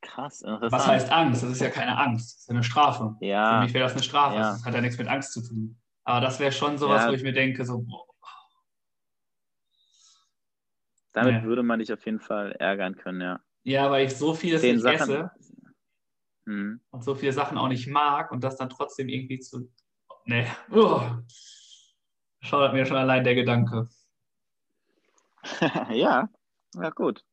Krass. Was heißt Angst? Das ist ja keine Angst. Das ist eine Strafe. Ja. Für mich wäre das eine Strafe. Ja. Das hat ja nichts mit Angst zu tun. Aber das wäre schon sowas, Ja. wo ich mir denke, so, boah, Damit Nee. würde man dich auf jeden Fall ärgern können, ja. ja, weil ich so vieles Den nicht Sachen. esse Hm. und so viele Sachen auch nicht mag und das dann trotzdem irgendwie zu. Nee. Oh. Schaudert mir schon allein der Gedanke. ja, ja, gut.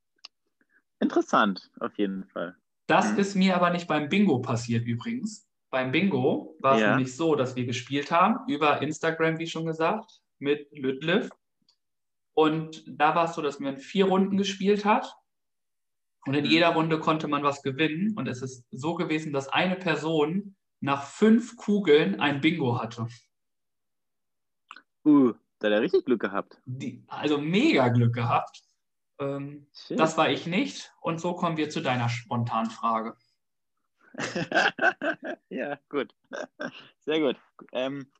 Interessant, auf jeden Fall. Das Mhm. ist mir aber nicht beim Bingo passiert übrigens. Beim Bingo war es Ja. nämlich so, dass wir gespielt haben über Instagram, wie schon gesagt, mit Lütliff. Und da war es so, dass man vier Runden gespielt hat. Und in Mhm. jeder Runde konnte man was gewinnen. Und es ist so gewesen, dass eine Person nach fünf Kugeln ein Bingo hatte. Uh, da hat er richtig Glück gehabt. Die, also mega Glück gehabt. Ähm, das war ich nicht. Und so kommen wir zu deiner spontanen Frage. ja, gut. Sehr gut. Ähm,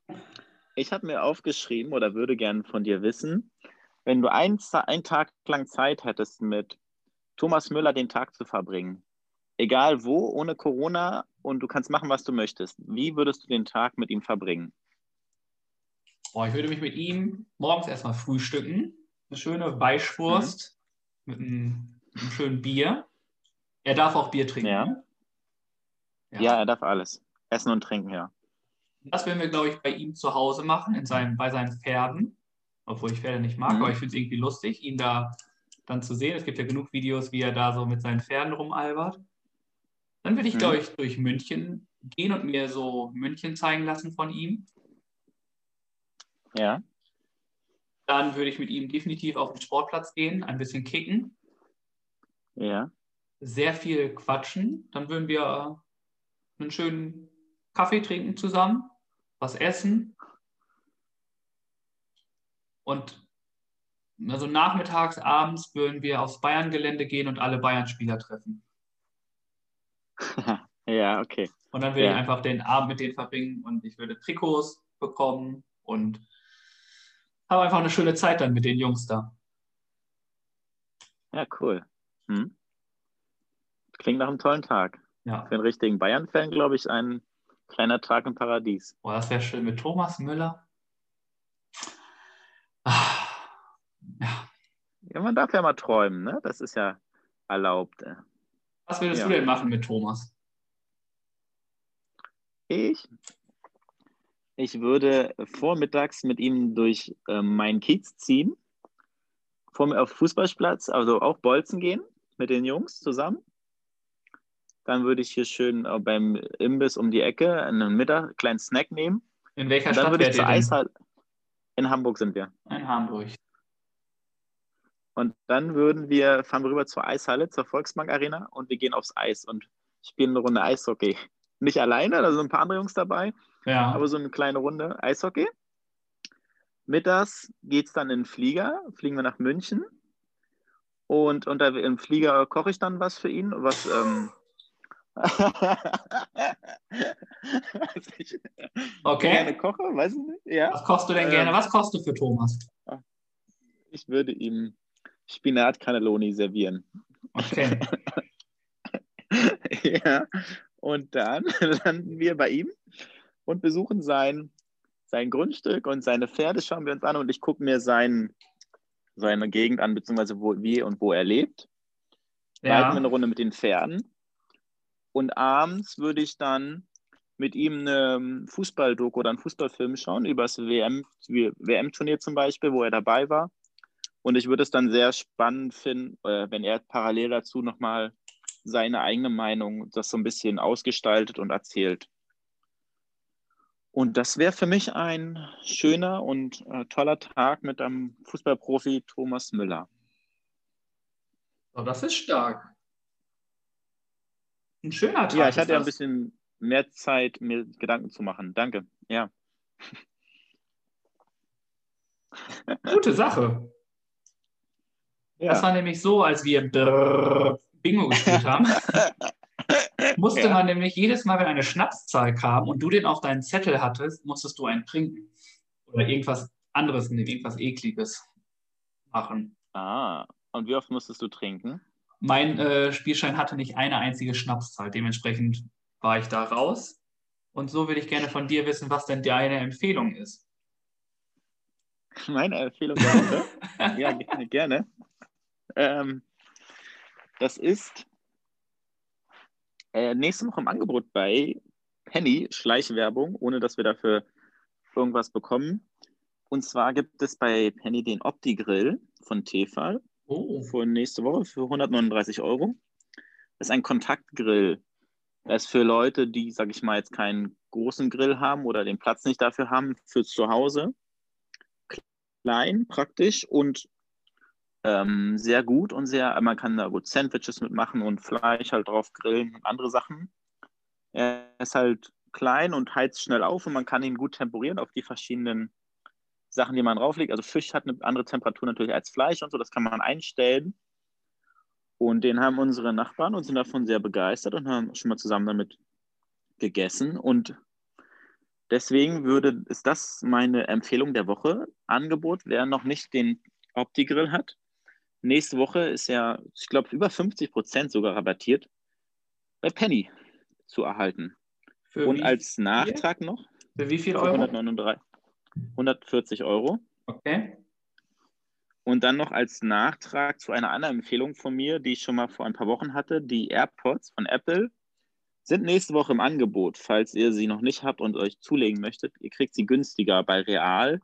ich habe mir aufgeschrieben oder würde gerne von dir wissen, wenn du ein, einen Tag lang Zeit hättest, mit Thomas Müller den Tag zu verbringen, egal wo, ohne Corona und du kannst machen, was du möchtest, wie würdest du den Tag mit ihm verbringen? Oh, ich würde mich mit ihm morgens erstmal frühstücken. Eine schöne Weichwurst mit, einem, einem schönen Bier. Er darf auch Bier trinken. Ja. ne? Ja. er darf alles. Essen und trinken, ja. Das werden wir, glaube ich, bei ihm zu Hause machen, in seinem, bei seinen Pferden. Obwohl ich Pferde nicht mag, Mhm. aber ich finde es irgendwie lustig, ihn da dann zu sehen. Es gibt ja genug Videos, wie er da so mit seinen Pferden rumalbert. Dann würde ich, Mhm. glaube ich, durch München gehen und mir so München zeigen lassen von ihm. Ja. Dann würde ich mit ihm definitiv auf den Sportplatz gehen, ein bisschen kicken. Ja. sehr viel quatschen. Dann würden wir einen schönen Kaffee trinken zusammen, was essen. Und also nachmittags, abends würden wir aufs Bayern-Gelände gehen und alle Bayern-Spieler treffen. ja, okay. Und dann würde Ja. ich einfach den Abend mit denen verbringen und ich würde Trikots bekommen und habe einfach eine schöne Zeit dann mit den Jungs da. Ja, cool. Hm. Klingt nach einem tollen Tag. Ja, Für einen richtigen Bayern-Fan, glaube ich, ein kleiner Tag im Paradies. Boah, das wäre schön mit Thomas Müller. Ah, Ja. Ja, man darf ja mal träumen, ne? Das ist ja erlaubt. äh. Was würdest Ja. du denn machen mit Thomas? Ich? Ich würde vormittags mit ihm durch ähm, meinen Kiez ziehen, vor mir auf Fußballplatz, also auch Bolzen gehen mit den Jungs zusammen. Dann würde ich hier schön äh, beim Imbiss um die Ecke einen Mittag, kleinen Snack nehmen. In welcher Und dann Stadt würde ich zur? Eishalle. In Hamburg sind wir. In Hamburg. Und dann würden wir, fahren wir rüber zur Eishalle, zur Volksbank Arena und wir gehen aufs Eis und spielen eine Runde Eishockey. Nicht alleine, da sind ein paar andere Jungs dabei, Ja. aber so eine kleine Runde Eishockey. Mittags geht es dann in den Flieger, fliegen wir nach München. Und unter, im Flieger koche ich dann was für ihn, was. Ähm, ich Okay. gerne koche, weiß ich nicht. Ja. Was kochst du denn gerne? Ähm, Was kochst du für Thomas? Ich würde ihm Spinat Cannelloni servieren. Okay. ja. Und dann landen wir bei ihm und besuchen sein, sein Grundstück und seine Pferde schauen wir uns an und ich gucke mir sein, seine Gegend an, beziehungsweise wo, wie und wo er lebt. Reiten wir Ja. eine Runde mit den Pferden. Und abends würde ich dann mit ihm eine Fußballdoku oder einen Fußballfilm schauen, über das WM, WM-Turnier zum Beispiel, wo er dabei war. Und ich würde es dann sehr spannend finden, äh, wenn er parallel dazu nochmal seine eigene Meinung, das so ein bisschen ausgestaltet und erzählt. Und das wäre für mich ein schöner und äh, toller Tag mit einem Fußballprofi Thomas Müller. Oh, das ist stark. Ein schöner Tag. Ja, ich hatte ja ein das. bisschen mehr Zeit, mir Gedanken zu machen. Danke. Ja. Gute Sache. Das ja. war nämlich so, als wir Bingo gespielt haben, musste Ja. man nämlich jedes Mal, wenn eine Schnapszahl kam und du den auf deinen Zettel hattest, musstest du einen trinken. Oder irgendwas anderes nehmen, irgendwas Ekliges. machen. Ah, und wie oft musstest du trinken? Mein äh, Spielschein hatte nicht eine einzige Schnapszahl. Dementsprechend war ich da raus. Und so will ich gerne von dir wissen, was denn deine Empfehlung ist. Meine Empfehlung Woche? ja, gerne. Ähm, das ist äh, nächste Woche im Angebot bei Penny, Schleichwerbung, ohne dass wir dafür irgendwas bekommen. Und zwar gibt es bei Penny den Opti-Grill von Tefal oh. für nächste Woche für 139 Euro. Das ist ein Kontaktgrill. Das ist für Leute, die, sag ich mal, jetzt keinen großen Grill haben oder den Platz nicht dafür haben, fürs Zuhause. Klein, praktisch und ähm, sehr gut und sehr, man kann da gut Sandwiches mitmachen und Fleisch halt drauf grillen und andere Sachen. Er ist halt klein und heizt schnell auf und man kann ihn gut temperieren auf die verschiedenen Sachen, die man drauflegt. Also Fisch hat eine andere Temperatur natürlich als Fleisch und so, das kann man einstellen. Und den haben unsere Nachbarn und sind davon sehr begeistert und haben schon mal zusammen damit gegessen. Und deswegen würde, ist das meine Empfehlung der Woche. Angebot, wer noch nicht den Opti-Grill hat. Nächste Woche ist ja, ich glaube, über 50 Prozent sogar rabattiert bei Penny zu erhalten. Für und als Nachtrag viel? noch. Für wie viel Euro? 139, 140 Euro. Okay. Und dann noch als Nachtrag zu einer anderen Empfehlung von mir, die ich schon mal vor ein paar Wochen hatte, die AirPods von Apple sind nächste Woche im Angebot. Falls ihr sie noch nicht habt und euch zulegen möchtet, ihr kriegt sie günstiger. Bei Real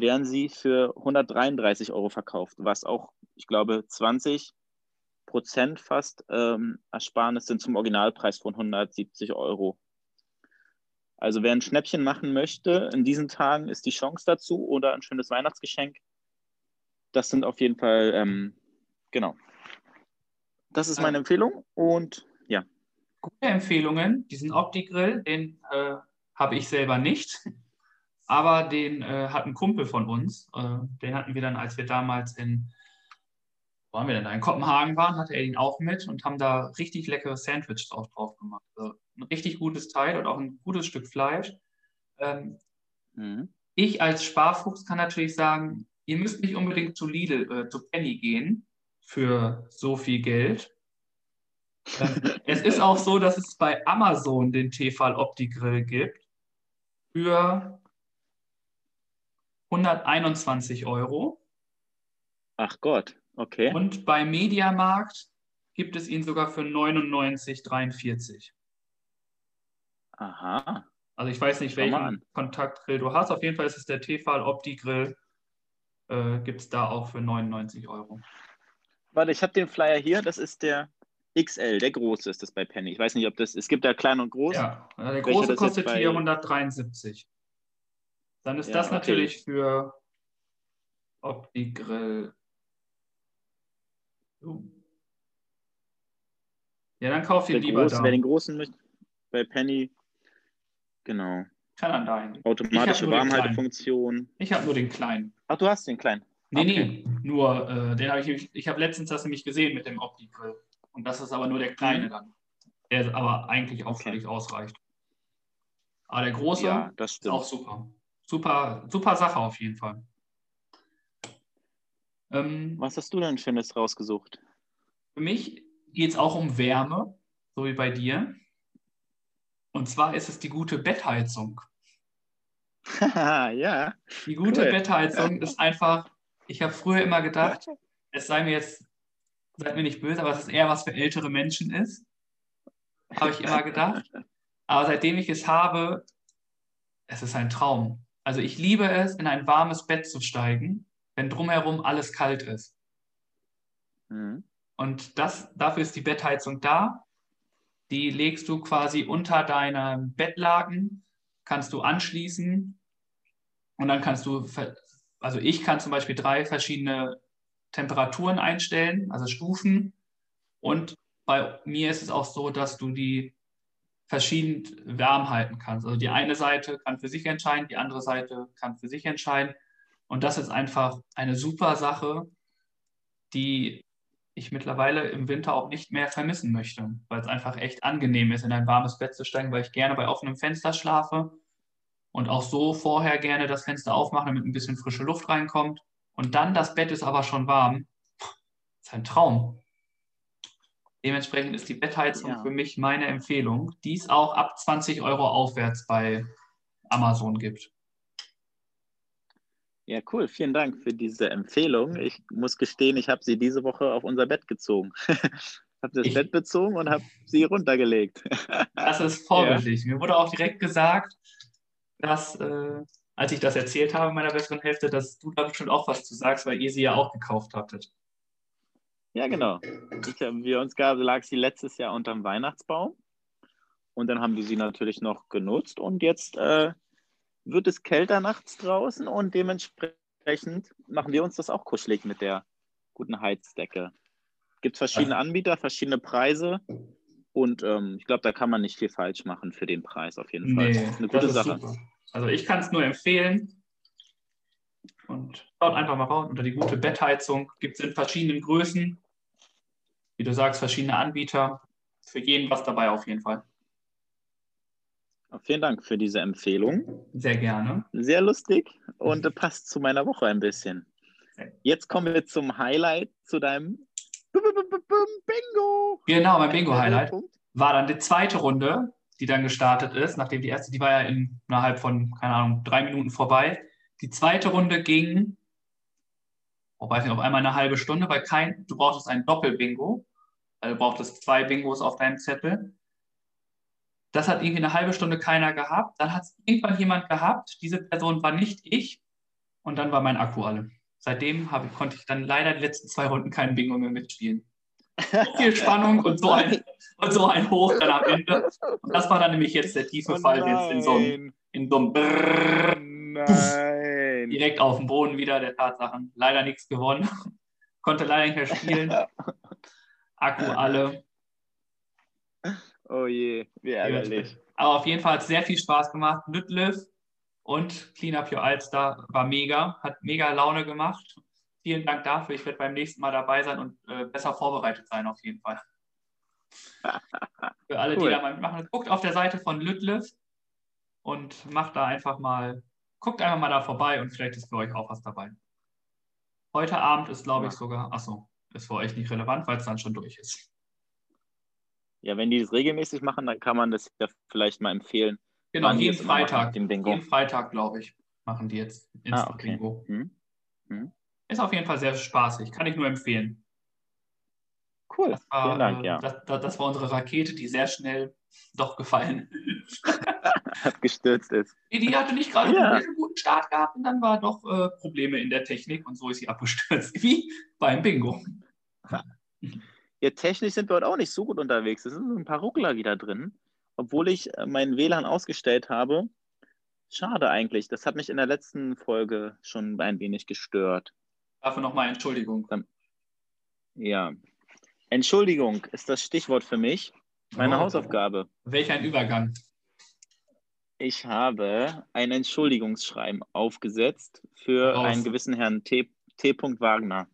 werden sie für 133 Euro verkauft, was auch, ich glaube, 20 Prozent fast ähm, Ersparnis sind zum Originalpreis von 170 Euro. Also wer ein Schnäppchen machen möchte, in diesen Tagen ist die Chance dazu oder ein schönes Weihnachtsgeschenk das sind auf jeden Fall, ähm, genau. Das ist meine Empfehlung und ja. Gute Empfehlungen. Diesen Opti-Grill, den äh, habe ich selber nicht, aber den äh, hat ein Kumpel von uns. Äh, den hatten wir dann, als wir damals in, wo waren wir denn da? In Kopenhagen waren, hatte er ihn auch mit und haben da richtig leckere Sandwich drauf, drauf gemacht. Also ein richtig gutes Teil und auch ein gutes Stück Fleisch. Ähm, mhm. Ich als Sparfuchs kann natürlich sagen, ihr müsst nicht unbedingt zu Lidl, äh, zu Penny gehen für so viel Geld. Ähm, es ist auch so, dass es bei Amazon den Tefal Opti Grill gibt für 121 Euro. Ach Gott, okay. Und bei Mediamarkt gibt es ihn sogar für 99,43. Aha. Also ich weiß nicht, welchen Kontaktgrill du hast. Auf jeden Fall ist es der Tefal Opti Grill äh, gibt es da auch für 99 Euro. Warte, ich habe den Flyer hier. Das ist der XL, der große ist das bei Penny. Ich weiß nicht, ob das, es gibt da klein und groß. Ja, der große kostet hier 173. Dann ist ja, das okay. natürlich für Opti-Grill. Uh. Ja, dann kauf ihn lieber große, da. Wer den großen möchte, bei Penny, genau. Kann dann dahin. Automatische Warmhaltefunktion. Ich habe nur den kleinen. Ach, du hast den kleinen. Nee, okay. nee, nur äh, den habe ich, ich habe letztens das nämlich gesehen mit dem Opti-Grill. Und das ist aber nur der kleine mhm. dann. Der aber eigentlich auch okay. völlig ausreicht. Aber der große ja, ist auch super. Super, super Sache auf jeden Fall. Ähm, Was hast du denn Schönes rausgesucht? Für mich geht es auch um Wärme, so wie bei dir. Und zwar ist es die gute Bettheizung. ja. Die gute cool. Bettheizung ist einfach, ich habe früher immer gedacht, es sei mir jetzt, seid mir nicht böse, aber es ist eher was für ältere Menschen ist. Habe ich immer gedacht. Aber seitdem ich es habe, es ist ein Traum. Also ich liebe es, in ein warmes Bett zu steigen, wenn drumherum alles kalt ist. Mhm. Und das, dafür ist die Bettheizung da. Die legst du quasi unter deinem Bettlaken, kannst du anschließen und dann kannst du, also ich kann zum Beispiel drei verschiedene Temperaturen einstellen, also Stufen. Und bei mir ist es auch so, dass du die verschieden warm halten kannst. Also die eine Seite kann für sich entscheiden, die andere Seite kann für sich entscheiden. Und das ist einfach eine super Sache, die ich mittlerweile im Winter auch nicht mehr vermissen möchte, weil es einfach echt angenehm ist, in ein warmes Bett zu steigen, weil ich gerne bei offenem Fenster schlafe und auch so vorher gerne das Fenster aufmache, damit ein bisschen frische Luft reinkommt. und dann das Bett ist aber schon warm. Das ist ein Traum. Dementsprechend ist die Bettheizung ja. für mich meine Empfehlung, die es auch ab 20 Euro aufwärts bei Amazon gibt. Ja, cool. Vielen Dank für diese Empfehlung. Ich muss gestehen, ich habe sie diese Woche auf unser Bett gezogen. habe das ich, Bett bezogen und habe sie runtergelegt. das ist vorbildlich. Ja. Mir wurde auch direkt gesagt, dass, äh, als ich das erzählt habe meiner besseren Hälfte, dass du da bestimmt auch was zu sagst, weil ihr sie ja auch gekauft hattet. Ja, genau. Ich, wir uns gab, lag sie letztes Jahr unterm Weihnachtsbaum. Und dann haben die sie natürlich noch genutzt. Und jetzt äh, wird es kälter nachts draußen und dementsprechend machen wir uns das auch kuschelig mit der guten Heizdecke. Gibt verschiedene Anbieter, verschiedene Preise. Und ähm, ich glaube, da kann man nicht viel falsch machen für den Preis auf jeden Fall. Nee, Eine gute Sache. Super. Also ich kann es nur empfehlen. Und schaut einfach mal raus unter die gute Bettheizung. Gibt es in verschiedenen Größen wie du sagst, verschiedene Anbieter. Für jeden was dabei auf jeden Fall. Vielen Dank für diese Empfehlung. Sehr gerne. Sehr lustig und passt zu meiner Woche ein bisschen. Jetzt kommen wir zum Highlight, zu deinem Bingo. Genau, mein Bingo-Highlight war dann die zweite Runde, die dann gestartet ist, nachdem die erste, die war ja innerhalb von, keine Ahnung, drei Minuten vorbei. Die zweite Runde ging wobei nicht, auf einmal eine halbe Stunde, weil kein, du brauchtest ein Doppel-Bingo. Also du brauchtest zwei Bingos auf deinem Zettel. Das hat irgendwie eine halbe Stunde keiner gehabt. Dann hat es irgendwann jemand gehabt. Diese Person war nicht ich. Und dann war mein Akku alle. Seitdem habe, konnte ich dann leider die letzten zwei Runden kein Bingo mehr mitspielen. So viel Spannung und so ein, und so ein Hoch dann am Ende. Und das war dann nämlich jetzt der tiefe oh Fall jetzt in so einem, in so einem Brrr, Nein. Direkt auf dem Boden wieder der Tatsachen. Leider nichts gewonnen. Konnte leider nicht mehr spielen. Akku alle. Oh je, wie ärgerlich. Aber auf jeden Fall hat es sehr viel Spaß gemacht. Nütliff und Clean Up Your Alster war mega, hat mega Laune gemacht. Vielen Dank dafür. Ich werde beim nächsten Mal dabei sein und äh, besser vorbereitet sein, auf jeden Fall. Für alle, cool. die da mal mitmachen, guckt auf der Seite von Lütliff und macht da einfach mal guckt einfach mal da vorbei und vielleicht ist für euch auch was dabei. Heute Abend ist, glaube ich, sogar, achso, ist für euch nicht relevant, weil es dann schon durch ist. Ja, wenn die das regelmäßig machen, dann kann man das ja vielleicht mal empfehlen. Genau, jeden Freitag. Jeden Freitag, glaube ich, machen die jetzt Instant ah, okay. Bingo. Hm. Hm. Ist auf jeden Fall sehr spaßig, kann ich nur empfehlen. Cool, war, vielen Dank, äh, ja. Das, das, war unsere Rakete, die sehr schnell doch gefallen gestürzt ist. Die hatte nicht gerade ja. einen guten Start gehabt und dann war doch äh, Probleme in der Technik und so ist sie abgestürzt, wie beim Bingo. Ja, technisch sind wir heute auch nicht so gut unterwegs. Es sind ein paar Ruckler wieder drin, obwohl ich äh, meinen WLAN ausgestellt habe. Schade eigentlich. Das hat mich in der letzten Folge schon ein wenig gestört. Dafür nochmal Entschuldigung. Ja. Entschuldigung ist das Stichwort für mich. Meine oh. Hausaufgabe. Welch ein Übergang. Ich habe ein Entschuldigungsschreiben aufgesetzt für Raus. einen gewissen Herrn T. T. Wagner.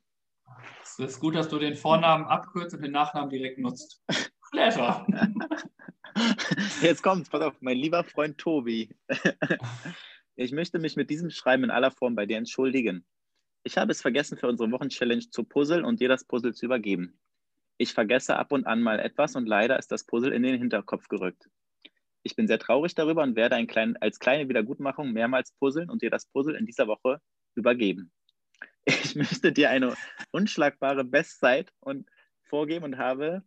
Es ist gut, dass du den Vornamen abkürzt und den Nachnamen direkt nutzt. Clever. Jetzt kommt's, pass auf, mein lieber Freund Tobi. Ich möchte mich mit diesem Schreiben in aller Form bei dir entschuldigen. Ich habe es vergessen, für unsere Wochenchallenge zu puzzeln und dir das Puzzle zu übergeben. Ich vergesse ab und an mal etwas und leider ist das Puzzle in den Hinterkopf gerückt. Ich bin sehr traurig darüber und werde ein klein, als kleine Wiedergutmachung mehrmals puzzeln und dir das Puzzle in dieser Woche übergeben. Ich möchte dir eine unschlagbare Bestzeit und vorgeben und habe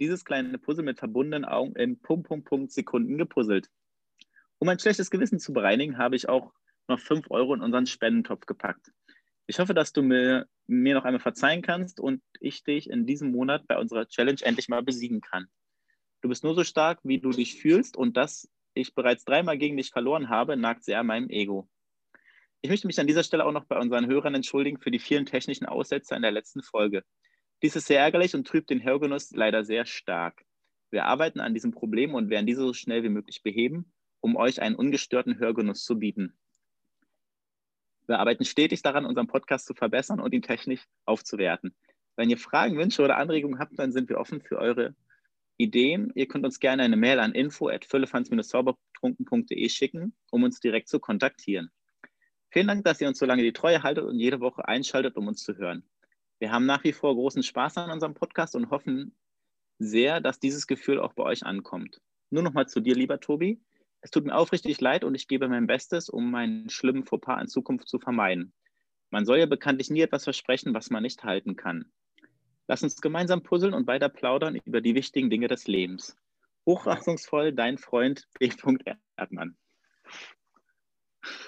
dieses kleine Puzzle mit verbundenen Augen in Punkt, Punkt, Punkt Sekunden gepuzzelt. Um ein schlechtes Gewissen zu bereinigen, habe ich auch noch 5 Euro in unseren Spendentopf gepackt. Ich hoffe, dass du mir, mir noch einmal verzeihen kannst und ich dich in diesem Monat bei unserer Challenge endlich mal besiegen kann. Du bist nur so stark, wie du dich fühlst und dass ich bereits dreimal gegen dich verloren habe, nagt sehr an meinem Ego. Ich möchte mich an dieser Stelle auch noch bei unseren Hörern entschuldigen für die vielen technischen Aussetzer in der letzten Folge. Dies ist sehr ärgerlich und trübt den Hörgenuss leider sehr stark. Wir arbeiten an diesem Problem und werden diese so schnell wie möglich beheben, um euch einen ungestörten Hörgenuss zu bieten. Wir arbeiten stetig daran, unseren Podcast zu verbessern und ihn technisch aufzuwerten. Wenn ihr Fragen, Wünsche oder Anregungen habt, dann sind wir offen für eure Ideen. Ihr könnt uns gerne eine Mail an info@füllefanz-saubertrunken.de schicken, um uns direkt zu kontaktieren. Vielen Dank, dass ihr uns so lange die Treue haltet und jede Woche einschaltet, um uns zu hören. Wir haben nach wie vor großen Spaß an unserem Podcast und hoffen sehr, dass dieses Gefühl auch bei euch ankommt. Nur noch mal zu dir, lieber Tobi. Es tut mir aufrichtig leid und ich gebe mein Bestes, um meinen schlimmen Fauxpas in Zukunft zu vermeiden. Man soll ja bekanntlich nie etwas versprechen, was man nicht halten kann. Lass uns gemeinsam puzzeln und weiter plaudern über die wichtigen Dinge des Lebens. Hochachtungsvoll, dein Freund B. Erdmann.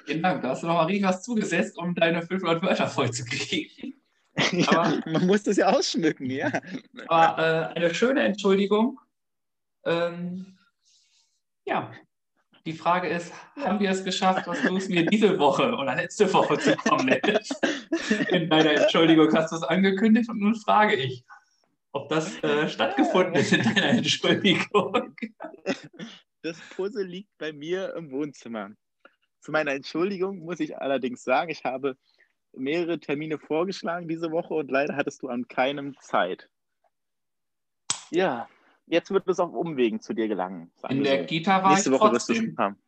Vielen Dank. Da hast du noch mal richtig was zugesetzt, um deine 500 Wörter voll zu kriegen. Ja, man muss das ja ausschmücken, ja. Aber äh, eine schöne Entschuldigung. Ähm, ja, die Frage ist, haben wir es geschafft, was du es mir diese Woche oder letzte Woche zukommen lässt? In deiner Entschuldigung hast du es angekündigt und nun frage ich, ob das äh, stattgefunden ist in deiner Entschuldigung. Das Puzzle liegt bei mir im Wohnzimmer. Zu meiner Entschuldigung muss ich allerdings sagen, ich habe mehrere Termine vorgeschlagen diese Woche und leider hattest du an keinem Zeit. Ja, jetzt wird es auf Umwegen zu dir gelangen. In der so. Kita war Nächste ich Woche trotzdem. wirst du schon haben.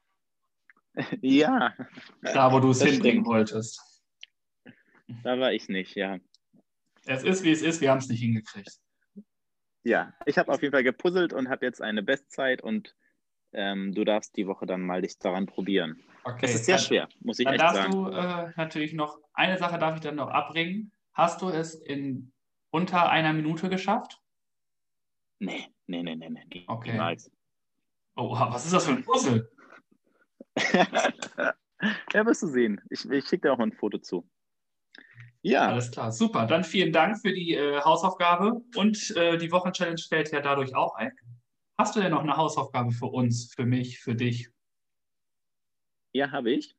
ja. Da, wo du es hinbringen wolltest. Da war ich nicht, ja. Es ist, wie es ist, wir haben es nicht hingekriegt. Ja, ich habe auf jeden Fall gepuzzelt und habe jetzt eine Bestzeit und ähm, du darfst die Woche dann mal dich daran probieren. Okay. Es ist sehr dann, schwer, muss ich Dann echt darfst sagen. du äh, natürlich noch, eine Sache darf ich dann noch abbringen. Hast du es in unter einer Minute geschafft? Nee, nee, nee, nee, nee. Okay. Niemals. Oh, was ist das für ein Puzzle? ja, wirst du sehen. Ich, ich schicke dir auch mal ein Foto zu. Ja, Alles klar, super. Dann vielen Dank für die äh, Hausaufgabe und äh, die Wochenchallenge fällt ja dadurch auch ein. Hast du denn noch eine Hausaufgabe für uns, für mich, für dich? ja habe ich.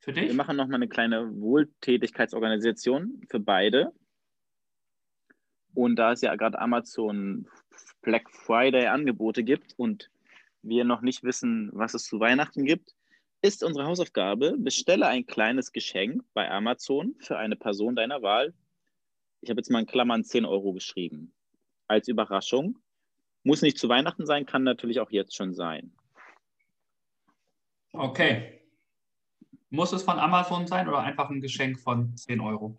Für Wir dich? machen nochmal eine kleine Wohltätigkeitsorganisation für beide. Und da es ja gerade Amazon Black Friday Angebote gibt und wir noch nicht wissen, was es zu Weihnachten gibt, ist unsere Hausaufgabe, bestelle ein kleines Geschenk bei Amazon für eine Person deiner Wahl. Ich habe jetzt mal in Klammern 10 Euro geschrieben. Als Überraschung. Muss nicht zu Weihnachten sein, kann natürlich auch jetzt schon sein. Okay. Muss es von Amazon sein oder einfach ein Geschenk von 10 Euro?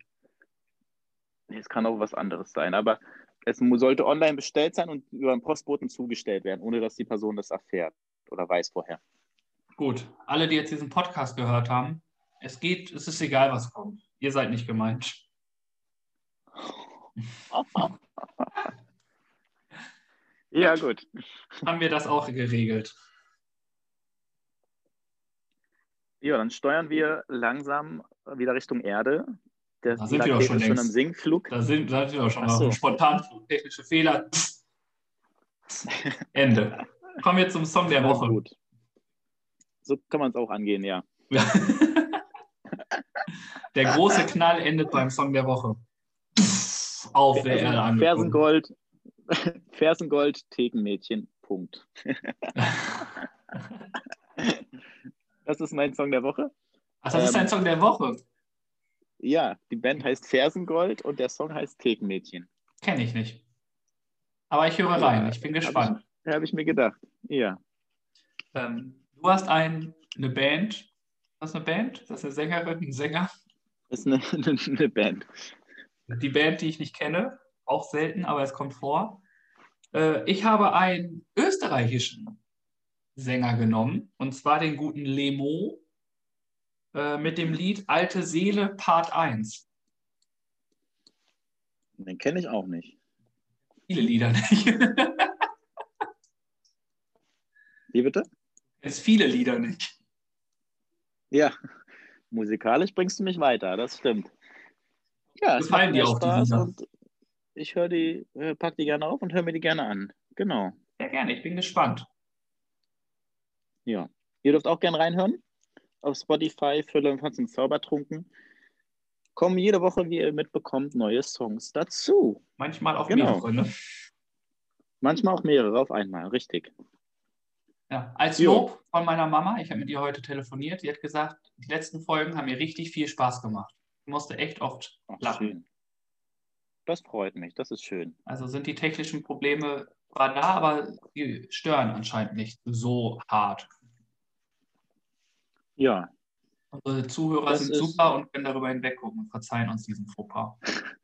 Es kann auch was anderes sein, aber es sollte online bestellt sein und über einen Postboten zugestellt werden, ohne dass die Person das erfährt oder weiß vorher. Gut, alle, die jetzt diesen Podcast gehört haben, es geht, es ist egal, was kommt. Ihr seid nicht gemeint. Ja, gut. Haben wir das auch geregelt? Ja, dann steuern wir langsam wieder Richtung Erde. Der Da sind wir Rakete schon ist schon längst. am Sinkflug. Da sind, da sind wir auch schon so. spontan technische Fehler. Ende. Kommen wir zum Song der Woche. gut. So kann man es auch angehen, ja. der große Knall endet beim Song der Woche. Auf der Erde angekommen. Fersengold, Fersengold, Thekenmädchen, Punkt. Das ist mein Song der Woche. Ach, das ist Ähm, ein Song der Woche. Ja, die Band heißt Fersengold und der Song heißt Thekenmädchen. Kenne ich nicht. Aber ich höre rein. Ich bin Hab gespannt. Habe ich mir gedacht. Ja. Ähm, du hast ein, eine Band. Was ist eine Band? Ist das eine Sängerin, ein Sänger? Das ist eine, eine, eine Band. Die Band, die ich nicht kenne. Auch selten, aber es kommt vor. Äh, ich habe einen österreichischen Sänger genommen. Und zwar den guten Lemo. Äh, mit dem Lied Alte Seele Part 1. Den kenne ich auch nicht. Viele Lieder nicht. Wie bitte? Es viele Lieder nicht. Ja, musikalisch bringst du mich weiter, das stimmt. Ja, es macht dir mir Spaß und ich höre die, äh, pack die gerne auf und höre mir die gerne an. Genau. Sehr gerne, ich bin gespannt. Ja. Ihr dürft auch gerne reinhören. Auf Spotify, Fülle und Franz und Zaubertrunken. Kommen jede Woche, wie ihr mitbekommt, neue Songs dazu. Manchmal auch Genau. mehrere. Ne? Manchmal auch mehrere auf einmal, richtig. Ja, als Jo. Lob von meiner Mama, ich habe mit ihr heute telefoniert, die hat gesagt, die letzten Folgen haben mir richtig viel Spaß gemacht. Ich musste echt oft Ach, lachen. schön. Das freut mich, das ist schön. Also sind die technischen Probleme zwar da, aber die stören anscheinend nicht so hart. Ja. Unsere Zuhörer Das sind super und können darüber hinweggucken und verzeihen uns diesen Fauxpas.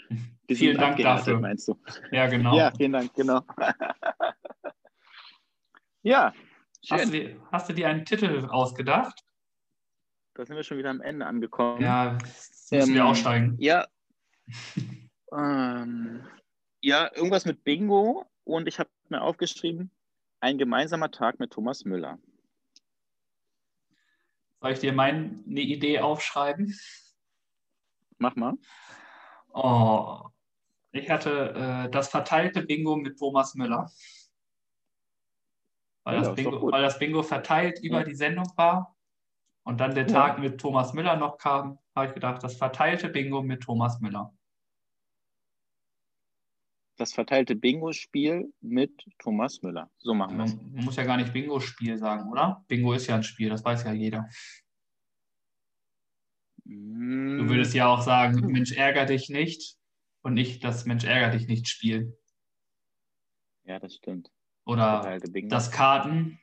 Die Vielen Dank dafür. meinst du? Ja, genau. Ja, vielen Dank, genau. ja, hast, schön. du dir, hast du dir einen Titel ausgedacht? Da sind wir schon wieder am Ende angekommen. Ja, müssen wir Ähm, aussteigen. Ja. ähm, ja, irgendwas mit Bingo und ich habe mir aufgeschrieben, ein gemeinsamer Tag mit Thomas Müller. Soll ich dir meine Idee aufschreiben? Mach mal. Oh, ich hatte äh, das verteilte Bingo mit Thomas Müller. Weil, Ja, das, Bingo, weil das Bingo verteilt über Ja. die Sendung war und dann der. Tag mit Thomas Müller noch kam, habe ich gedacht, das verteilte Bingo mit Thomas Müller. Das verteilte Bingo-Spiel mit Thomas Müller. So machen wir es. Man muss ja gar nicht Bingo-Spiel sagen, oder? Bingo ist ja ein Spiel, das weiß ja jeder. Du Mm, würdest ja auch sagen, Mensch, ärger dich nicht und nicht das Mensch, ärger dich nicht Spiel. Ja, das stimmt. Oder das Karten.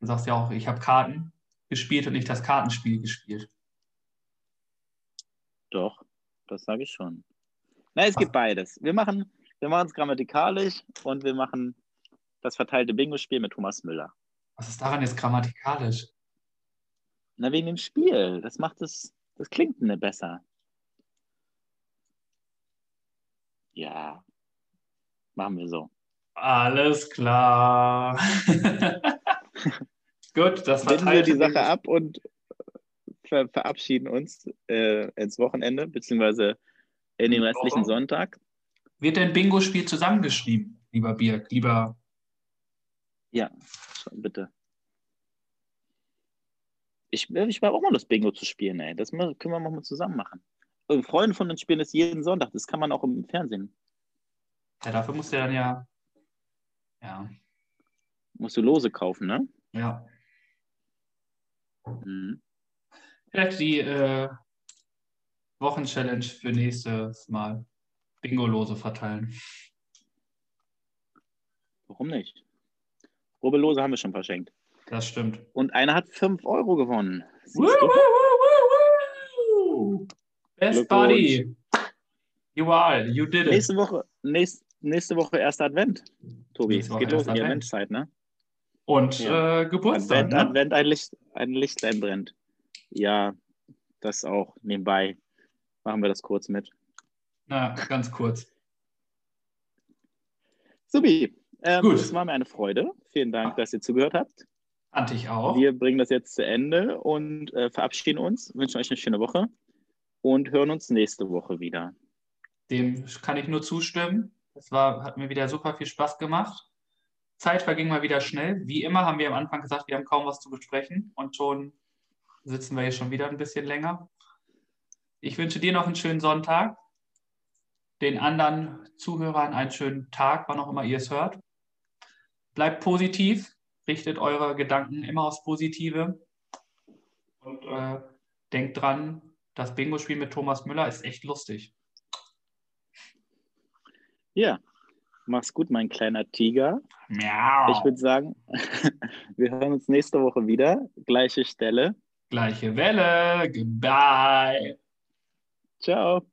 Du sagst ja auch, ich habe Karten gespielt und nicht das Kartenspiel gespielt. Doch, das sage ich schon. Nein, es gibt beides. Wir machen wir machen es grammatikalisch und wir machen das verteilte Bingo-Spiel mit Thomas Müller. Was ist daran jetzt grammatikalisch? Na, wegen dem Spiel. Das macht es, das klingt ne besser. Ja, machen wir so. Alles klar. Gut, das Wenden wir verteilte die Sache ab und ver verabschieden uns äh, ins Wochenende, beziehungsweise in den restlichen. Sonntag. Wird denn Bingo-Spiel zusammengeschrieben, lieber Birk? Lieber. Ja, schon, bitte. Ich, ich war auch mal Lust, Bingo zu spielen, ey. Das können wir mal zusammen machen. Und Freunde von uns spielen das jeden Sonntag. Das kann man auch im Fernsehen. Ja, dafür musst du dann ja. Ja. Musst du Lose kaufen, ne? Ja. Mhm. Vielleicht die äh, Wochenchallenge für nächstes Mal. Bingo-Lose verteilen. Warum nicht? Rubbellose haben wir schon verschenkt. Das stimmt. Und einer hat 5 Euro gewonnen. Siehst Woo, du? woo, woo, woo, woo. Best buddy. You are, you did it. Nächste Woche, nächst, nächste Woche erster Advent, Tobi. Es geht los in die Advent. Adventszeit, ne? Und Ja. äh, Geburtstag. Advent, ne? Advent, ein, Licht, ein Lichtlein brennt. Ja, das auch nebenbei. Machen wir das kurz mit. Na, ganz kurz. Subi, ähm, Gut. es war mir eine Freude. Vielen Dank, dass ihr zugehört habt. Fand ich auch. Wir bringen das jetzt zu Ende und äh, verabschieden uns, wünschen euch eine schöne Woche und hören uns nächste Woche wieder. Dem kann ich nur zustimmen. Das war, hat mir wieder super viel Spaß gemacht. Zeit verging mal wieder schnell. Wie immer haben wir am Anfang gesagt, wir haben kaum was zu besprechen und schon sitzen wir hier schon wieder ein bisschen länger. Ich wünsche dir noch einen schönen Sonntag, den anderen Zuhörern einen schönen Tag, wann auch immer ihr es hört. Bleibt positiv, richtet eure Gedanken immer aufs Positive und äh, denkt dran, das Bingo-Spiel mit Thomas Müller ist echt lustig. Ja, mach's gut, mein kleiner Tiger. Miau. Ich würde sagen, wir hören uns nächste Woche wieder. Gleiche Stelle. Gleiche Welle. Goodbye. Ciao.